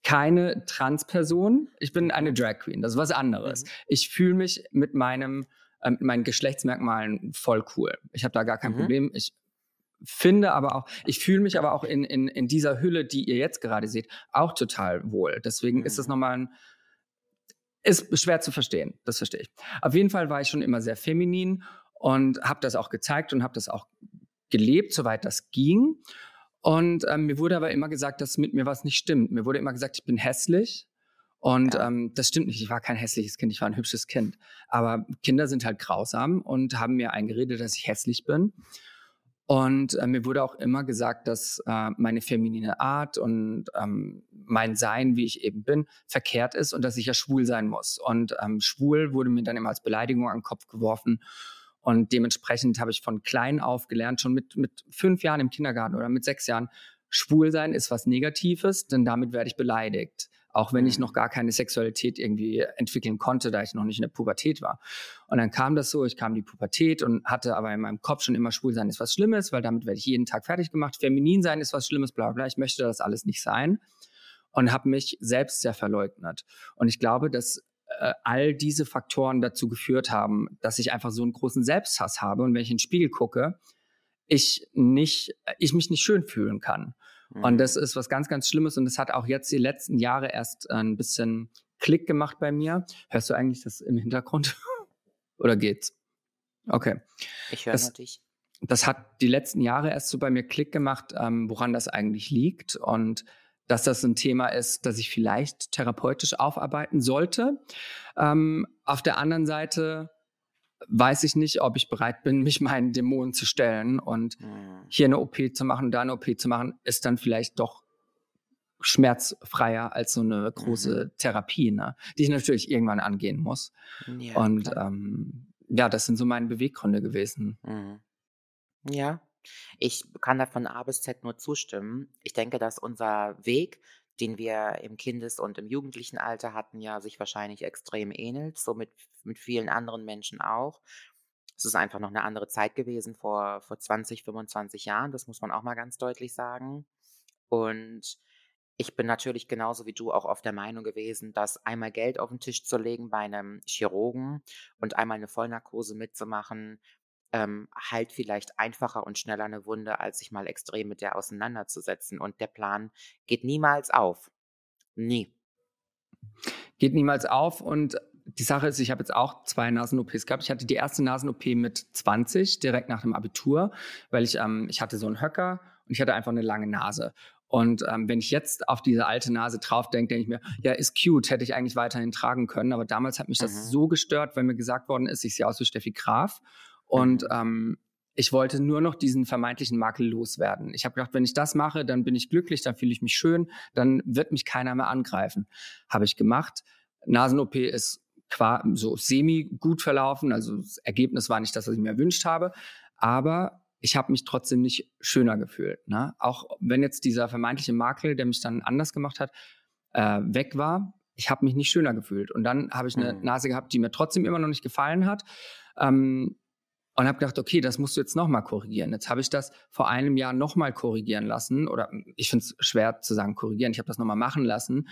keine Transperson, ich bin eine Drag Queen. Das ist was anderes. Mhm. Ich fühle mich mit meinem äh, mit meinen Geschlechtsmerkmalen voll cool. Ich habe da gar kein Mhm. Problem. Ich finde aber auch, ich fühle mich aber auch in, in, in dieser Hülle, die ihr jetzt gerade seht, auch total wohl. Deswegen ist das Mhm. nochmal ein, ist schwer zu verstehen. Das verstehe ich. Auf jeden Fall war ich schon immer sehr feminin und habe das auch gezeigt und habe das auch gelebt, soweit das ging. Und ähm, mir wurde aber immer gesagt, dass mit mir was nicht stimmt. Mir wurde immer gesagt, ich bin hässlich. Und Ja. ähm, das stimmt nicht. Ich war kein hässliches Kind, ich war ein hübsches Kind. Aber Kinder sind halt grausam und haben mir eingeredet, dass ich hässlich bin. Und äh, mir wurde auch immer gesagt, dass äh, meine feminine Art und ähm, mein Sein, wie ich eben bin, verkehrt ist und dass ich ja schwul sein muss. Und ähm, schwul wurde mir dann immer als Beleidigung an den Kopf geworfen. Und dementsprechend habe ich von klein auf gelernt, schon mit, mit fünf Jahren im Kindergarten oder mit sechs Jahren, schwul sein ist was Negatives, denn damit werde ich beleidigt. Auch wenn ich Mhm. noch gar keine Sexualität irgendwie entwickeln konnte, da ich noch nicht in der Pubertät war. Und dann kam das so, ich kam in die Pubertät und hatte aber in meinem Kopf schon immer, schwul sein ist was Schlimmes, weil damit werde ich jeden Tag fertig gemacht. Feminin sein ist was Schlimmes, bla bla. bla. Ich möchte das alles nicht sein. Und habe mich selbst sehr verleugnet. Und ich glaube, dass äh, all diese Faktoren dazu geführt haben, dass ich einfach so einen großen Selbsthass habe. Und wenn ich in den Spiegel gucke, ich nicht, ich mich nicht schön fühlen kann. Und Mhm. das ist was ganz, ganz Schlimmes. Und das hat auch jetzt die letzten Jahre erst äh, ein bisschen Klick gemacht bei mir. Hörst du eigentlich das im Hintergrund? Oder geht's? Okay. Ich höre das- dich. Das hat die letzten Jahre erst so bei mir Klick gemacht, ähm, woran das eigentlich liegt. Und dass das ein Thema ist, das ich vielleicht therapeutisch aufarbeiten sollte. Ähm, auf der anderen Seite weiß ich nicht, ob ich bereit bin, mich meinen Dämonen zu stellen und Mhm. hier eine OP zu machen, da eine OP zu machen, ist dann vielleicht doch schmerzfreier als so eine große Therapie, ne? die ich natürlich irgendwann angehen muss. Ja, und ähm, ja, das sind so meine Beweggründe gewesen. Mhm. Ja, ich kann da von A bis Z nur zustimmen. Ich denke, dass unser Weg, den wir im Kindes- und im jugendlichen Alter hatten, ja sich wahrscheinlich extrem ähnelt, so mit, mit vielen anderen Menschen auch. Es ist einfach noch eine andere Zeit gewesen vor, vor 20, 25 Jahren, das muss man auch mal ganz deutlich sagen. Und ich bin natürlich genauso wie du auch oft der Meinung gewesen, dass einmal Geld auf den Tisch zu legen bei einem Chirurgen und einmal eine Vollnarkose mitzumachen, ähm, heilt vielleicht einfacher und schneller eine Wunde, als sich mal extrem mit der auseinanderzusetzen. Und der Plan geht niemals auf. Nie. Geht niemals auf und die Sache ist, ich habe jetzt auch zwei Nasen-OPs gehabt. Ich hatte die erste Nasen-OP mit 20, direkt nach dem Abitur, weil ich, ähm, ich hatte so einen Höcker und ich hatte einfach eine lange Nase. Und ähm, wenn ich jetzt auf diese alte Nase drauf denke, denke ich mir, ja, ist cute, hätte ich eigentlich weiterhin tragen können. Aber damals hat mich das Mhm. so gestört, weil mir gesagt worden ist, ich sehe aus wie Steffi Graf. Und ähm, ich wollte nur noch diesen vermeintlichen Makel loswerden. Ich habe gedacht, wenn ich das mache, dann bin ich glücklich, dann fühle ich mich schön, dann wird mich keiner mehr angreifen. Habe ich gemacht. Nasen-OP ist qua so semi gut verlaufen. Also das Ergebnis war nicht das, was ich mir erwünscht habe. Aber ich habe mich trotzdem nicht schöner gefühlt. Ne? Auch wenn jetzt dieser vermeintliche Makel, der mich dann anders gemacht hat, äh, weg war, ich habe mich nicht schöner gefühlt. Und dann habe ich eine Mhm. Nase gehabt, die mir trotzdem immer noch nicht gefallen hat. Ähm, und habe gedacht, okay, das musst du jetzt nochmal korrigieren. Jetzt habe ich das vor einem Jahr nochmal korrigieren lassen. Oder ich finde es schwer zu sagen korrigieren. Ich habe das nochmal machen lassen.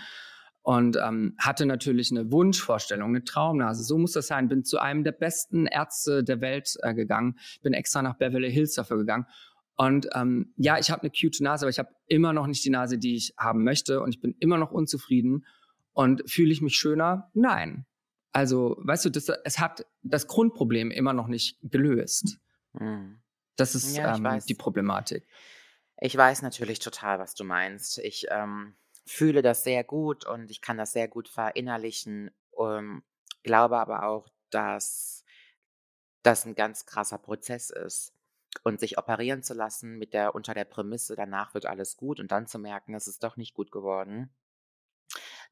Und ähm, hatte natürlich eine Wunschvorstellung, eine Traumnase. So muss das sein. Bin zu einem der besten Ärzte der Welt äh, gegangen. Bin extra nach Beverly Hills dafür gegangen. Und ähm, ja, ich habe eine cute Nase, aber ich habe immer noch nicht die Nase, die ich haben möchte. Und ich bin immer noch unzufrieden. Und fühle ich mich schöner? Nein. Also, weißt du, das, es hat das Grundproblem immer noch nicht gelöst. Mhm. Das ist Ja, ähm, die Problematik. Ich weiß natürlich total, was du meinst. Ich ähm, fühle das sehr gut und ich kann das sehr gut verinnerlichen. Ähm, glaube aber auch, dass das ein ganz krasser Prozess ist. Und sich operieren zu lassen mit der, unter der Prämisse, danach wird alles gut und dann zu merken, es ist doch nicht gut geworden.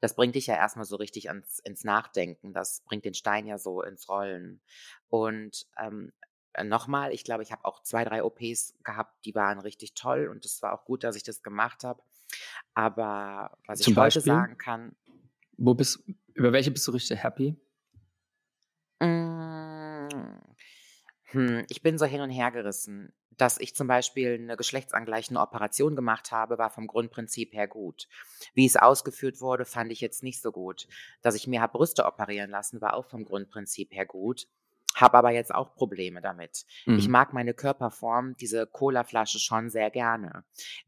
Das bringt dich ja erstmal so richtig ans, ins Nachdenken. Das bringt den Stein ja so ins Rollen. Und ähm, äh, nochmal, ich glaube, ich habe auch zwei, drei OPs gehabt, die waren richtig toll und es war auch gut, dass ich das gemacht habe. Aber was Zum ich heute Beispiel? sagen kann, Wo bist, über welche bist du richtig happy? mm, hm, ich bin so hin und her gerissen. Dass ich zum Beispiel eine geschlechtsangleichende Operation gemacht habe, war vom Grundprinzip her gut. Wie es ausgeführt wurde, fand ich jetzt nicht so gut. Dass ich mir habe Brüste operieren lassen, war auch vom Grundprinzip her gut. Habe aber jetzt auch Probleme damit. Ich Mhm. mag meine Körperform, diese Colaflasche schon sehr gerne.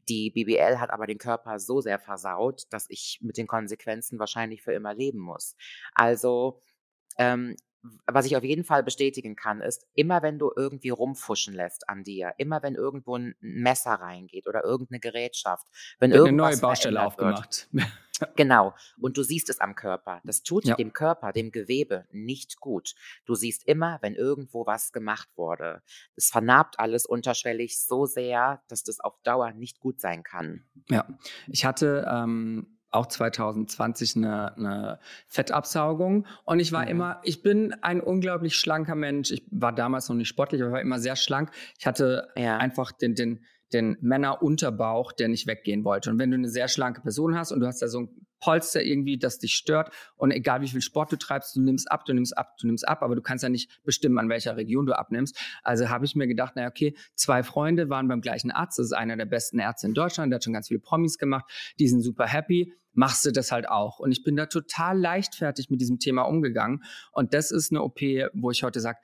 Die BBL hat aber den Körper so sehr versaut, dass ich mit den Konsequenzen wahrscheinlich für immer leben muss. Also, ähm, was ich auf jeden Fall bestätigen kann, ist, immer wenn du irgendwie rumfuschen lässt an dir, immer wenn irgendwo ein Messer reingeht oder irgendeine Gerätschaft, wenn Wird eine irgendwas neue Baustelle wird, aufgemacht. Genau. Und du siehst es am Körper. Das tut Ja. dem Körper, dem Gewebe nicht gut. Du siehst immer, wenn irgendwo was gemacht wurde. Es vernarbt alles unterschwellig so sehr, dass das auf Dauer nicht gut sein kann. Ja, ich hatte ähm, auch 2020 eine, eine Fettabsaugung und ich war Mhm. immer, ich bin ein unglaublich schlanker Mensch. Ich war damals noch nicht sportlich, aber war immer sehr schlank. Ich hatte Ja. einfach den, den, den Männerunterbauch, der nicht weggehen wollte. Und wenn du eine sehr schlanke Person hast und du hast da so ein Polster irgendwie, das dich stört und egal wie viel Sport du treibst, du nimmst ab, du nimmst ab, du nimmst ab, aber du kannst ja nicht bestimmen, an welcher Region du abnimmst. Also habe ich mir gedacht, naja, okay, zwei Freunde waren beim gleichen Arzt, das ist einer der besten Ärzte in Deutschland, der hat schon ganz viele Promis gemacht, die sind super happy, machst du das halt auch. Und ich bin da total leichtfertig mit diesem Thema umgegangen. Und das ist eine OP, wo ich heute sage,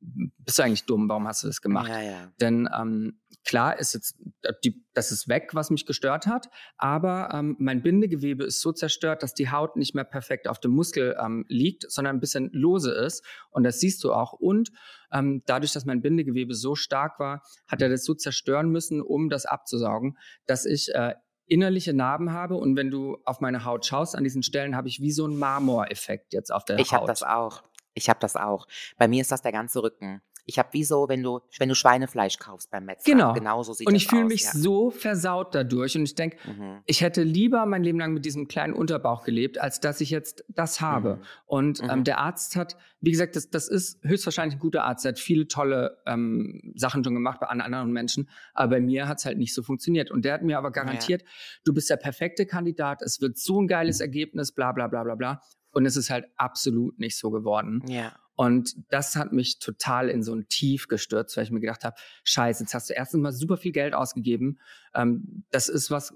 bist du eigentlich dumm, warum hast du das gemacht? Ja, ja. Denn ähm, klar ist jetzt, äh, die, das ist weg, was mich gestört hat, aber ähm, mein Bindegewebe ist so zerstört, dass die Haut nicht mehr perfekt auf dem Muskel ähm, liegt, sondern ein bisschen lose ist. Und das siehst du auch. Und ähm, dadurch, dass mein Bindegewebe so stark war, hat er das so zerstören müssen, um das abzusaugen, dass ich äh, innerliche Narben habe. Und wenn du auf meine Haut schaust, an diesen Stellen habe ich wie so einen Marmoreffekt jetzt auf der Ich Haut. habe das auch. Ich habe das auch. Bei mir ist das der ganze Rücken. Ich habe wie so, wenn du, wenn du Schweinefleisch kaufst beim Metzger. Genau. Genauso sieht und ich fühle mich ja. so versaut dadurch. Und ich denke, Mhm. ich hätte lieber mein Leben lang mit diesem kleinen Unterbauch gelebt, als dass ich jetzt das habe. Mhm. Und ähm, Mhm. der Arzt hat, wie gesagt, das, das ist höchstwahrscheinlich ein guter Arzt. Er hat viele tolle ähm, Sachen schon gemacht bei an- anderen Menschen. Aber bei mir hat es halt nicht so funktioniert. Und der hat mir aber garantiert, du bist der perfekte Kandidat, es wird so ein geiles Ergebnis, bla bla bla bla bla. Und es ist halt absolut nicht so geworden. Ja. Und das hat mich total in so ein Tief gestürzt, weil ich mir gedacht habe, scheiße, jetzt hast du erstens mal super viel Geld ausgegeben. Ähm, das ist was,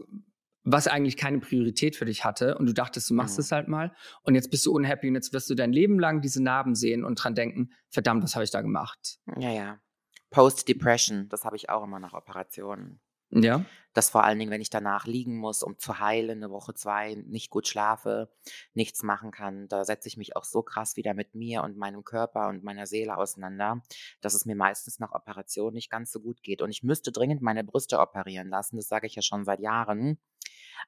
was eigentlich keine Priorität für dich hatte und du dachtest, du machst Mhm. es halt mal und jetzt bist du unhappy und jetzt wirst du dein Leben lang diese Narben sehen und dran denken, verdammt, was habe ich da gemacht? Ja, ja. Post-Depression, das habe ich auch immer nach Operationen. Ja? Das vor allen Dingen, wenn ich danach liegen muss, um zu heilen, eine Woche, zwei, nicht gut schlafe, nichts machen kann, da setze ich mich auch so krass wieder mit mir und meinem Körper und meiner Seele auseinander, dass es mir meistens nach Operation nicht ganz so gut geht. Und ich müsste dringend meine Brüste operieren lassen, das sage ich ja schon seit Jahren.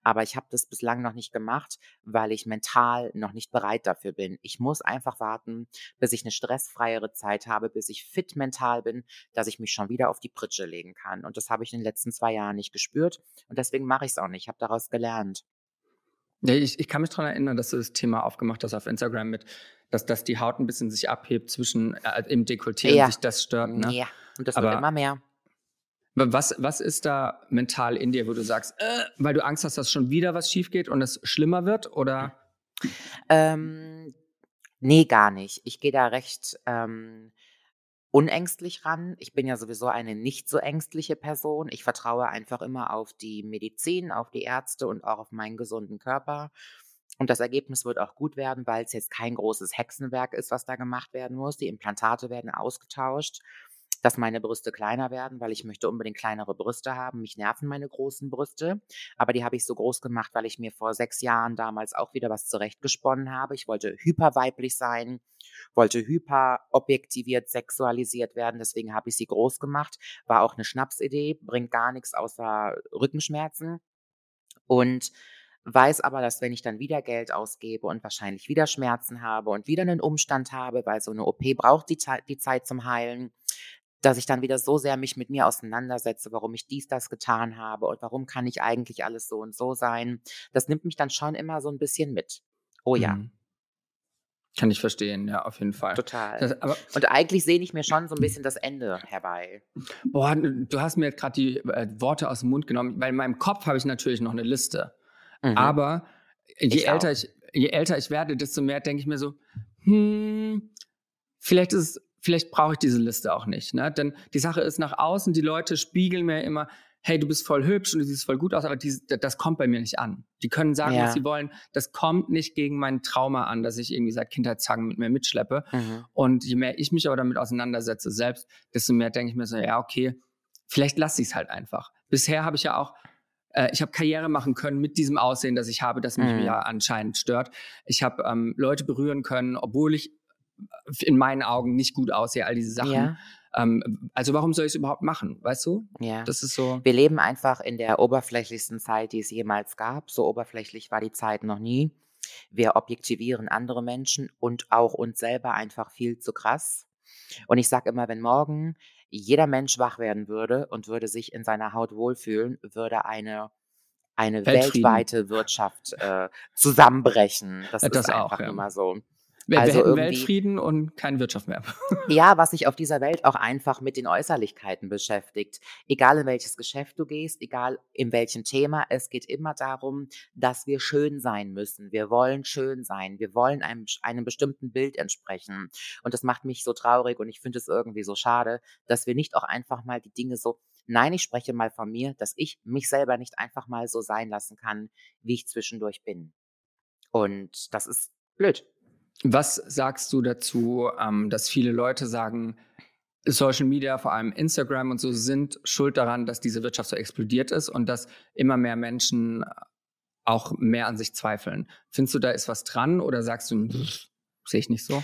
Aber ich habe das bislang noch nicht gemacht, weil ich mental noch nicht bereit dafür bin. Ich muss einfach warten, bis ich eine stressfreiere Zeit habe, bis ich fit mental bin, dass ich mich schon wieder auf die Pritsche legen kann. Und das habe ich in den letzten zwei Jahren nicht gespürt. Und deswegen mache ich es auch nicht. Ich habe daraus gelernt. Ja, ich, ich kann mich daran erinnern, dass du das Thema aufgemacht hast auf Instagram mit, dass, dass die Haut ein bisschen sich abhebt zwischen äh, im Dekolleté Ja. und sich das stört. Ne? Ja, und das Aber- wird immer mehr. Was, was ist da mental in dir, wo du sagst, äh, weil du Angst hast, dass schon wieder was schief geht und es schlimmer wird? Oder Ähm, nee, gar nicht. Ich gehe da recht ähm, unängstlich ran. Ich bin ja sowieso eine nicht so ängstliche Person. Ich vertraue einfach immer auf die Medizin, auf die Ärzte und auch auf meinen gesunden Körper. Und das Ergebnis wird auch gut werden, weil es jetzt kein großes Hexenwerk ist, was da gemacht werden muss. Die Implantate werden ausgetauscht, dass meine Brüste kleiner werden, weil ich möchte unbedingt kleinere Brüste haben. Mich nerven meine großen Brüste, aber die habe ich so groß gemacht, weil ich mir vor sechs Jahren damals auch wieder was zurechtgesponnen habe. Ich wollte hyperweiblich sein, wollte hyper objektiviert, sexualisiert werden, deswegen habe ich sie groß gemacht. War auch eine Schnapsidee, bringt gar nichts außer Rückenschmerzen. Und weiß aber, dass wenn ich dann wieder Geld ausgebe und wahrscheinlich wieder Schmerzen habe und wieder einen Umstand habe, weil so eine OP braucht die, die Zeit zum Heilen, dass ich dann wieder so sehr mich mit mir auseinandersetze, warum ich dies, das getan habe und warum kann ich eigentlich alles so und so sein. Das nimmt mich dann schon immer so ein bisschen mit. Oh ja, Mhm. Kann ich verstehen, ja, auf jeden Fall. total. Das, aber und eigentlich sehne ich mir schon so ein bisschen das Ende herbei. boah, du hast mir gerade die äh, Worte aus dem Mund genommen, weil in meinem Kopf habe ich natürlich noch eine Liste. Mhm. Aber je Ich älter auch. ich, je älter ich werde, desto mehr denke ich mir so, hm, vielleicht ist es, vielleicht brauche ich diese Liste auch nicht. Ne? Denn die Sache ist nach außen, die Leute spiegeln mir immer, hey, du bist voll hübsch und du siehst voll gut aus, aber dies, das kommt bei mir nicht an. Die können sagen, Ja. was sie wollen. Das kommt nicht gegen mein Trauma an, das ich irgendwie seit Kindheitstagen mit mir mitschleppe. Mhm. Und je mehr ich mich aber damit auseinandersetze selbst, desto mehr denke ich mir so, ja, okay, vielleicht lasse ich es halt einfach. Bisher habe ich ja auch, äh, ich habe Karriere machen können mit diesem Aussehen, das ich habe, das mich Mhm. ja anscheinend stört. Ich habe ähm, Leute berühren können, obwohl ich in meinen Augen nicht gut aussehe, all diese Sachen. Ja, Ähm, also warum soll ich es überhaupt machen, weißt du? ja. Das ist so. Wir leben einfach in der oberflächlichsten Zeit, die es jemals gab. So oberflächlich war die Zeit noch nie. Wir objektivieren andere Menschen und auch uns selber einfach viel zu krass. Und ich sage immer, wenn morgen jeder Mensch wach werden würde und würde sich in seiner Haut wohlfühlen, würde eine, eine weltweite Wirtschaft äh, zusammenbrechen. Das, Das ist auch, einfach ja. nur mal so. Wir, wir also hätten irgendwie- Weltfrieden und keine Wirtschaft mehr. Ja, was sich auf dieser Welt auch einfach mit den Äußerlichkeiten beschäftigt. Egal in welches Geschäft du gehst, egal in welchem Thema, es geht immer darum, dass wir schön sein müssen. Wir wollen schön sein. Wir wollen einem, einem bestimmten Bild entsprechen. Und das macht mich so traurig und ich finde es irgendwie so schade, dass wir nicht auch einfach mal die Dinge so, nein, ich spreche mal von mir, dass ich mich selber nicht einfach mal so sein lassen kann, wie ich zwischendurch bin. Und das ist blöd. Was sagst du dazu, ähm, dass viele Leute sagen, Social Media, vor allem Instagram und so, sind schuld daran, dass diese Wirtschaft so explodiert ist und dass immer mehr Menschen auch mehr an sich zweifeln. Findest du, da ist was dran oder sagst du, sehe ich nicht so?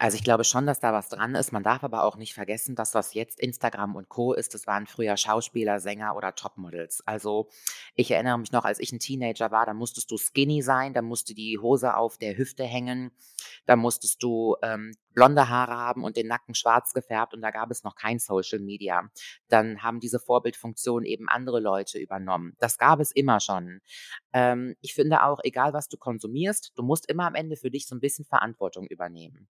Also ich glaube schon, dass da was dran ist. Man darf aber auch nicht vergessen, dass was jetzt Instagram und Co. ist, das waren früher Schauspieler, Sänger oder Topmodels. Also ich erinnere mich noch, als ich ein Teenager war, da musstest du skinny sein, da musste die Hose auf der Hüfte hängen, da musstest du ähm, blonde Haare haben und den Nacken schwarz gefärbt und da gab es noch kein Social Media. Dann haben diese Vorbildfunktion eben andere Leute übernommen. Das gab es immer schon. Ähm, ich finde auch, egal was du konsumierst, du musst immer am Ende für dich so ein bisschen Verantwortung übernehmen.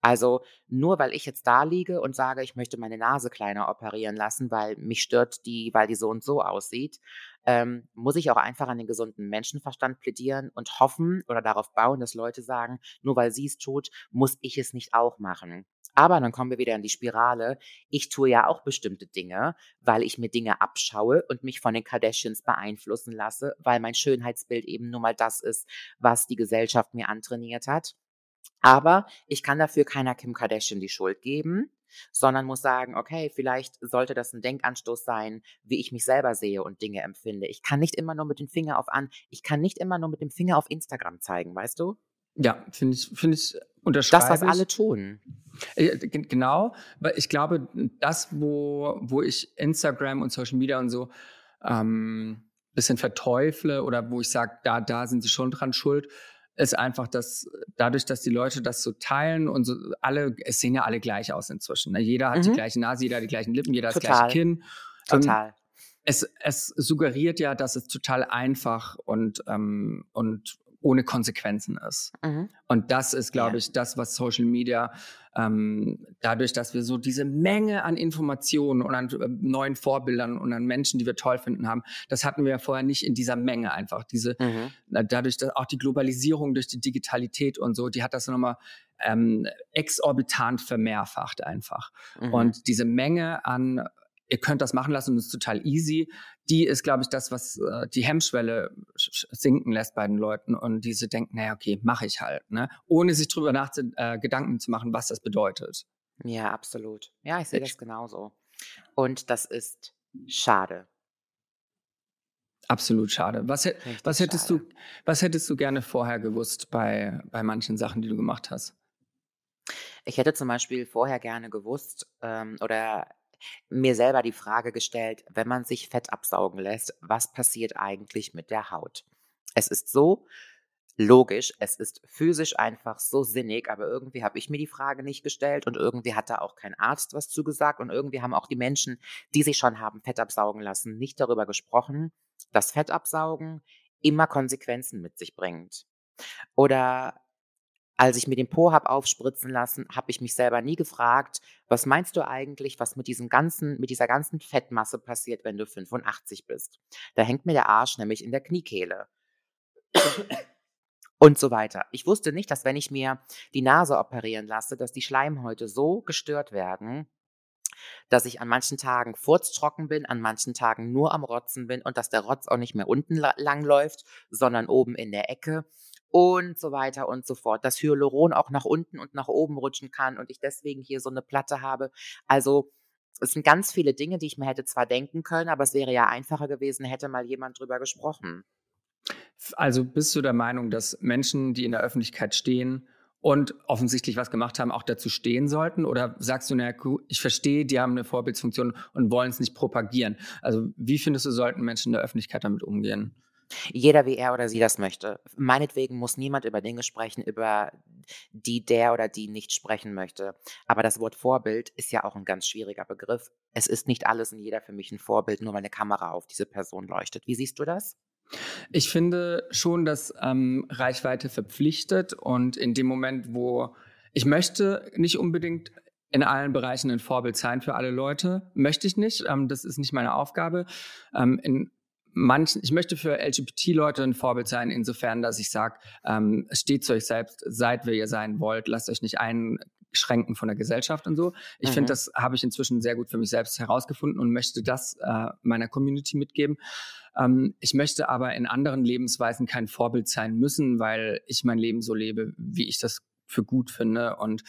Also nur weil ich jetzt da liege und sage, ich möchte meine Nase kleiner operieren lassen, weil mich stört die, weil die so und so aussieht, ähm, muss ich auch einfach an den gesunden Menschenverstand plädieren und hoffen oder darauf bauen, dass Leute sagen, nur weil sie es tut, muss ich es nicht auch machen. Aber dann kommen wir wieder in die Spirale. Ich tue ja auch bestimmte Dinge, weil ich mir Dinge abschaue und mich von den Kardashians beeinflussen lasse, weil mein Schönheitsbild eben nun mal das ist, was die Gesellschaft mir antrainiert hat. Aber ich kann dafür keiner Kim Kardashian die Schuld geben, sondern muss sagen, okay, vielleicht sollte das ein Denkanstoß sein, wie ich mich selber sehe und Dinge empfinde. Ich kann nicht immer nur mit dem Finger auf an, ich kann nicht immer nur mit dem Finger auf Instagram zeigen, weißt du? Ja, finde ich, finde ich, unterschreibe Das, was ich. alle tun. Äh, Genau, weil ich glaube, das, wo, wo ich Instagram und Social Media und so ähm, bisschen verteufle oder wo ich sage, da, da sind sie schon dran schuld, ist einfach, dass dadurch, dass die Leute das so teilen und so alle, es sehen ja alle gleich aus inzwischen. Ne? Jeder hat die Mhm. gleiche Nase, jeder hat die gleichen Lippen, jeder hat das Total. gleiche Kinn. Ähm, Total. es, es suggeriert ja, dass es total einfach und, ähm, und ohne Konsequenzen ist. Mhm. Und das ist, glaube Ja. ich, das, was Social Media, ähm, dadurch, dass wir so diese Menge an Informationen und an äh, neuen Vorbildern und an Menschen, die wir toll finden haben, das hatten wir ja vorher nicht in dieser Menge einfach. Diese, Mhm. dadurch, dass auch die Globalisierung durch die Digitalität und so, die hat das nochmal ähm, exorbitant vermehrfacht einfach. Mhm. Und diese Menge an, ihr könnt das machen lassen und es ist total easy, die ist, glaube ich, das, was äh, die Hemmschwelle sch- sch- sinken lässt bei den Leuten und diese denken, naja, okay, mache ich halt, ne? ohne sich drüber nach äh, Gedanken zu machen, was das bedeutet. Ja, absolut. Ja, ich sehe das genauso. Und das ist schade. Absolut schade. Was, Richtig was, hättest schade. du, was hättest du gerne vorher gewusst bei, bei manchen Sachen, die du gemacht hast? Ich hätte zum Beispiel vorher gerne gewusst ähm, oder mir selber die Frage gestellt, wenn man sich Fett absaugen lässt, was passiert eigentlich mit der Haut? Es ist so logisch, es ist physisch einfach so sinnig, aber irgendwie habe ich mir die Frage nicht gestellt und irgendwie hat da auch kein Arzt was zugesagt und irgendwie haben auch die Menschen, die sich schon haben Fett absaugen lassen, nicht darüber gesprochen, dass Fettabsaugen immer Konsequenzen mit sich bringt. Oder als ich mir den Po hab aufspritzen lassen, habe ich mich selber nie gefragt, was meinst du eigentlich, was mit diesem ganzen, mit dieser ganzen Fettmasse passiert, wenn du 85 bist? Da hängt mir der Arsch nämlich in der Kniekehle. Und so weiter. Ich wusste nicht, dass wenn ich mir die Nase operieren lasse, dass die Schleimhäute so gestört werden, dass ich an manchen Tagen furztrocken bin, an manchen Tagen nur am Rotzen bin und dass der Rotz auch nicht mehr unten la- lang läuft, sondern oben in der Ecke und so weiter und so fort. Dass Hyaluron auch nach unten und nach oben rutschen kann und ich deswegen hier so eine Platte habe. Also es sind ganz viele Dinge, die ich mir hätte zwar denken können, aber es wäre ja einfacher gewesen, hätte mal jemand drüber gesprochen. Also bist du der Meinung, dass Menschen, die in der Öffentlichkeit stehen und offensichtlich was gemacht haben, auch dazu stehen sollten? Oder sagst du, naja, ich verstehe, die haben eine Vorbildsfunktion und wollen es nicht propagieren? Also wie findest du, sollten Menschen in der Öffentlichkeit damit umgehen? Jeder, wie er oder sie das möchte. Meinetwegen muss niemand über Dinge sprechen, über die der oder die nicht sprechen möchte. Aber das Wort Vorbild ist ja auch ein ganz schwieriger Begriff. Es ist nicht alles und jeder für mich ein Vorbild, nur weil eine Kamera auf diese Person leuchtet. Wie siehst du das? Ich finde schon, dass ähm, Reichweite verpflichtet und in dem Moment, wo ich möchte nicht unbedingt in allen Bereichen ein Vorbild sein für alle Leute, möchte ich nicht. Ähm, das ist nicht meine Aufgabe. Ähm, in manchen, ich möchte für LGBT-Leute ein Vorbild sein, insofern, dass ich sage, ähm, steht zu euch selbst, seid wer ihr sein wollt, lasst euch nicht einschränken von der Gesellschaft und so. Ich Mhm. finde, das habe ich inzwischen sehr gut für mich selbst herausgefunden und möchte das äh, meiner Community mitgeben. Ähm, ich möchte aber in anderen Lebensweisen kein Vorbild sein müssen, weil ich mein Leben so lebe, wie ich das für gut finde. Und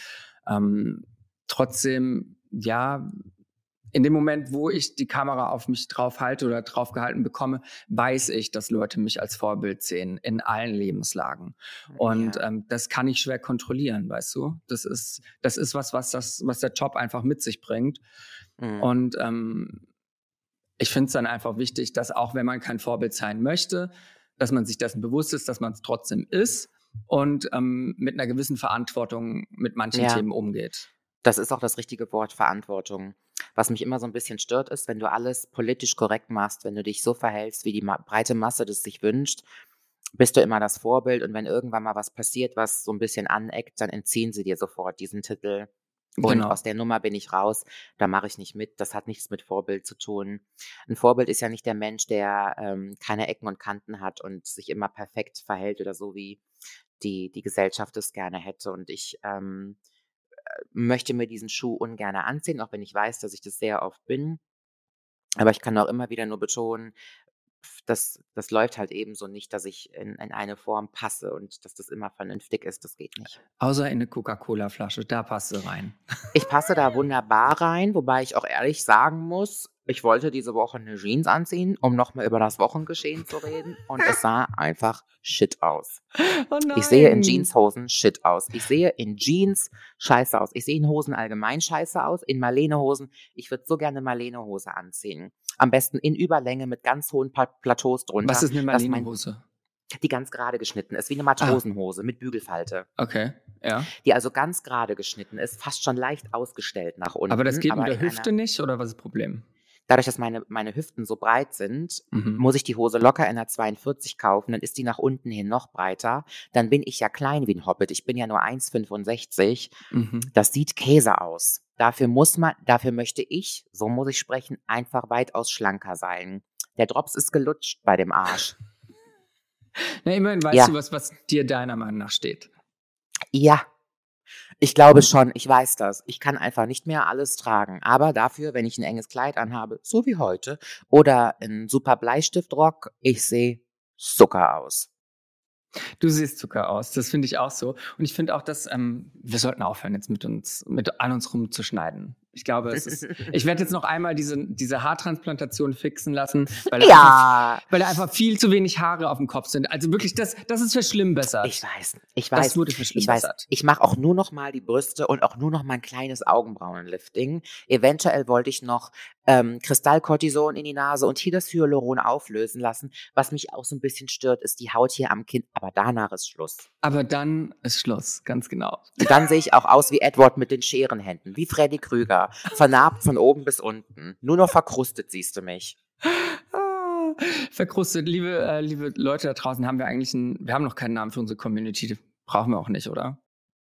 ähm, trotzdem, ja, in dem Moment, wo ich die Kamera auf mich drauf halte oder drauf gehalten bekomme, weiß ich, dass Leute mich als Vorbild sehen in allen Lebenslagen. Und Ja. ähm, das kann ich schwer kontrollieren, weißt du? Das ist, das ist was, was das, was der Job einfach mit sich bringt. Mhm. Und ähm, ich finde es dann einfach wichtig, dass auch wenn man kein Vorbild sein möchte, dass man sich dessen bewusst ist, dass man es trotzdem ist und ähm, mit einer gewissen Verantwortung mit manchen Ja. Themen umgeht. Das ist auch das richtige Wort, Verantwortung. Was mich immer so ein bisschen stört, ist, wenn du alles politisch korrekt machst, wenn du dich so verhältst, wie die breite Masse das sich wünscht, bist du immer das Vorbild und wenn irgendwann mal was passiert, was so ein bisschen aneckt, dann entziehen sie dir sofort diesen Titel. Und Genau. aus der Nummer bin ich raus, da mache ich nicht mit, das hat nichts mit Vorbild zu tun. Ein Vorbild ist ja nicht der Mensch, der ähm, keine Ecken und Kanten hat und sich immer perfekt verhält oder so, wie die, die Gesellschaft es gerne hätte. Und ich ähm, möchte mir diesen Schuh ungern anziehen, auch wenn ich weiß, dass ich das sehr oft bin. Aber ich kann auch immer wieder nur betonen, das, das läuft halt eben so nicht, dass ich in, in eine Form passe und dass das immer vernünftig ist. Das geht nicht. Außer in eine Coca-Cola-Flasche, da passt du rein. Ich passe da wunderbar rein, wobei ich auch ehrlich sagen muss, ich wollte diese Woche eine Jeans anziehen, um nochmal über das Wochengeschehen zu reden. Und es sah einfach shit aus. Oh Ich sehe in Jeanshosen shit aus. Ich sehe in Jeans scheiße aus. Ich sehe in Hosen allgemein scheiße aus. In Marlene-Hosen. Ich würde so gerne Marlene-Hose anziehen. Am besten in Überlänge mit ganz hohen Plateaus drunter. Was ist eine Marlene-Hose? Die ganz gerade geschnitten ist, wie Ah. eine Matrosenhose mit Bügelfalte. Okay, ja. Die also ganz gerade geschnitten ist, fast schon leicht ausgestellt nach unten. Aber das geht mit der Hüfte nicht, oder was ist das Problem? Dadurch, dass meine, meine Hüften so breit sind, Mhm. muss ich die Hose locker in einer 42 kaufen, dann ist die nach unten hin noch breiter. Dann bin ich ja klein wie ein Hobbit. Ich bin ja nur 1,65. Mhm. Das sieht Käse aus. Dafür muss man, dafür möchte ich, so muss ich sprechen, einfach weitaus schlanker sein. Der Drops ist gelutscht bei dem Arsch. Na, immerhin weißt Ja. du was, was dir deiner Meinung nach steht. Ja. Ich glaube schon, ich weiß das. Ich kann einfach nicht mehr alles tragen. Aber dafür, wenn ich ein enges Kleid anhabe, so wie heute, oder ein super Bleistiftrock, ich sehe Zucker aus. Du siehst Zucker aus, das finde ich auch so. Und ich finde auch, dass ähm, wir sollten aufhören, jetzt mit uns, mit an uns rumzuschneiden. Ich glaube, es ist. Ich werde jetzt noch einmal diese, diese Haartransplantation fixen lassen, weil, da einfach, Ja, weil da einfach viel zu wenig Haare auf dem Kopf sind. Also wirklich, das, das ist verschlimmbessert. ich weiß, ich das weiß. wurde Ich weiß, verschlimmbessert. ich mache auch nur noch mal die Brüste und auch nur noch mal ein kleines Augenbrauenlifting. Eventuell wollte ich noch ähm, Kristallkortison in die Nase und hier das Hyaluron auflösen lassen. Was mich auch so ein bisschen stört, ist die Haut hier am Kinn. Aber danach ist Schluss. Aber dann ist Schluss, ganz genau. Und dann sehe ich auch aus wie Edward mit den Scherenhänden, wie Freddy Krüger. Vernarbt von oben bis unten. Nur noch verkrustet siehst du mich. Ah, verkrustet. Liebe, äh, liebe Leute da draußen, haben wir eigentlich einen, wir haben noch keinen Namen für unsere Community. Brauchen wir auch nicht, oder?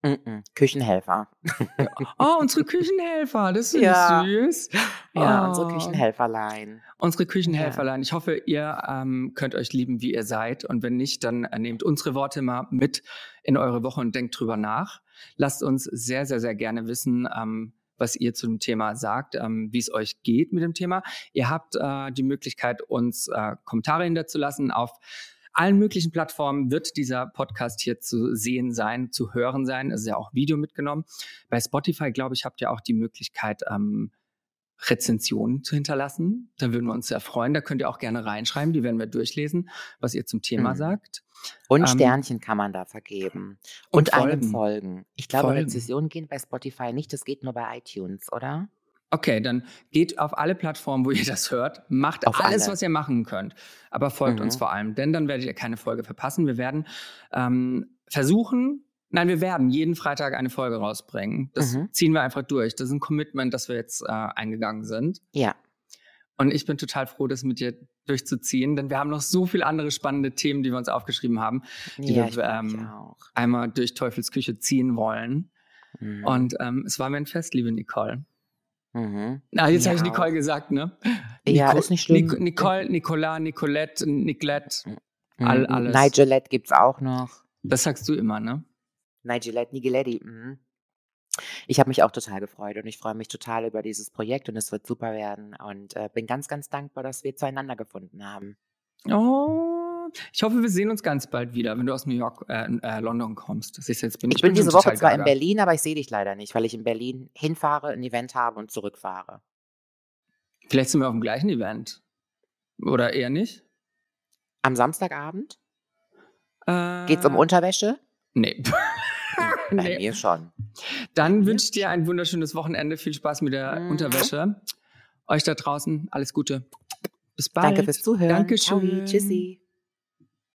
Mm -mm. Küchenhelfer. Oh, unsere Küchenhelfer, das ist Ja. süß. Ja, Oh. unsere Küchenhelferlein. Unsere Küchenhelferlein. Ich hoffe, ihr ähm, könnt euch lieben, wie ihr seid. Und wenn nicht, dann äh, nehmt unsere Worte mal mit in eure Woche und denkt drüber nach. Lasst uns sehr, sehr, sehr gerne wissen, ähm, was ihr zu dem Thema sagt, ähm, wie es euch geht mit dem Thema. Ihr habt äh, die Möglichkeit, uns äh, Kommentare hinterzulassen. Auf allen möglichen Plattformen wird dieser Podcast hier zu sehen sein, zu hören sein. Es ist ja auch Video mitgenommen. Bei Spotify, glaube ich, habt ihr auch die Möglichkeit, ähm, Rezensionen zu hinterlassen. Da würden wir uns sehr freuen. Da könnt ihr auch gerne reinschreiben. Die werden wir durchlesen, was ihr zum Thema Mhm. sagt. Und Ähm, Sternchen kann man da vergeben. und Und, einem Folgen. folgen. Ich glaube, Folgen. Rezensionen gehen bei Spotify nicht. Das geht nur bei iTunes, oder? Okay, dann geht auf alle Plattformen, wo ihr das hört, macht Auf alles, alle. was ihr machen könnt. Aber folgt Mhm. uns vor allem, denn dann werdet ihr keine Folge verpassen. Wir werden ähm, versuchen, nein, wir werden jeden Freitag eine Folge rausbringen. Das Mhm. ziehen wir einfach durch. Das ist ein Commitment, das wir jetzt äh, eingegangen sind. Ja. Und ich bin total froh, das mit dir durchzuziehen, denn wir haben noch so viele andere spannende Themen, die wir uns aufgeschrieben haben, die ja, wir ähm, auch. einmal durch Teufels Küche ziehen wollen. Mhm. Und ähm, es war mir ein Fest, liebe Nicole. Mhm. Na, jetzt Mir habe ich. Nicole gesagt, ne? Ja, Nico- ist nicht schlimm. Nic Nicole, Nicola, Nicolette, Nicolette. all- Mhm. alles. Nigelette gibt's auch noch. Das sagst du immer, ne? Nigelette, Nigiletti. Mhm. Ich habe mich auch total gefreut und ich freue mich total über dieses Projekt und es wird super werden und äh, bin ganz, ganz dankbar, dass wir zueinander gefunden haben. Oh, ich hoffe, wir sehen uns ganz bald wieder, wenn du aus New York, äh, äh, London kommst. Das ist jetzt bin Ich bin schon diese Woche zwar in. Berlin, aber ich sehe dich leider nicht, weil ich in Berlin hinfahre, ein Event habe und zurückfahre. Vielleicht sind wir auf dem gleichen Event. Oder eher nicht? Am Samstagabend Äh, geht's um Unterwäsche? Nee. Bei nee. mir schon. Dann wünsche ich dir ein wunderschönes Wochenende. Viel Spaß mit der Mhm. Unterwäsche. Euch da draußen alles Gute. Bis bald. Danke fürs Zuhören. Dankeschön. Ciao, tschüssi.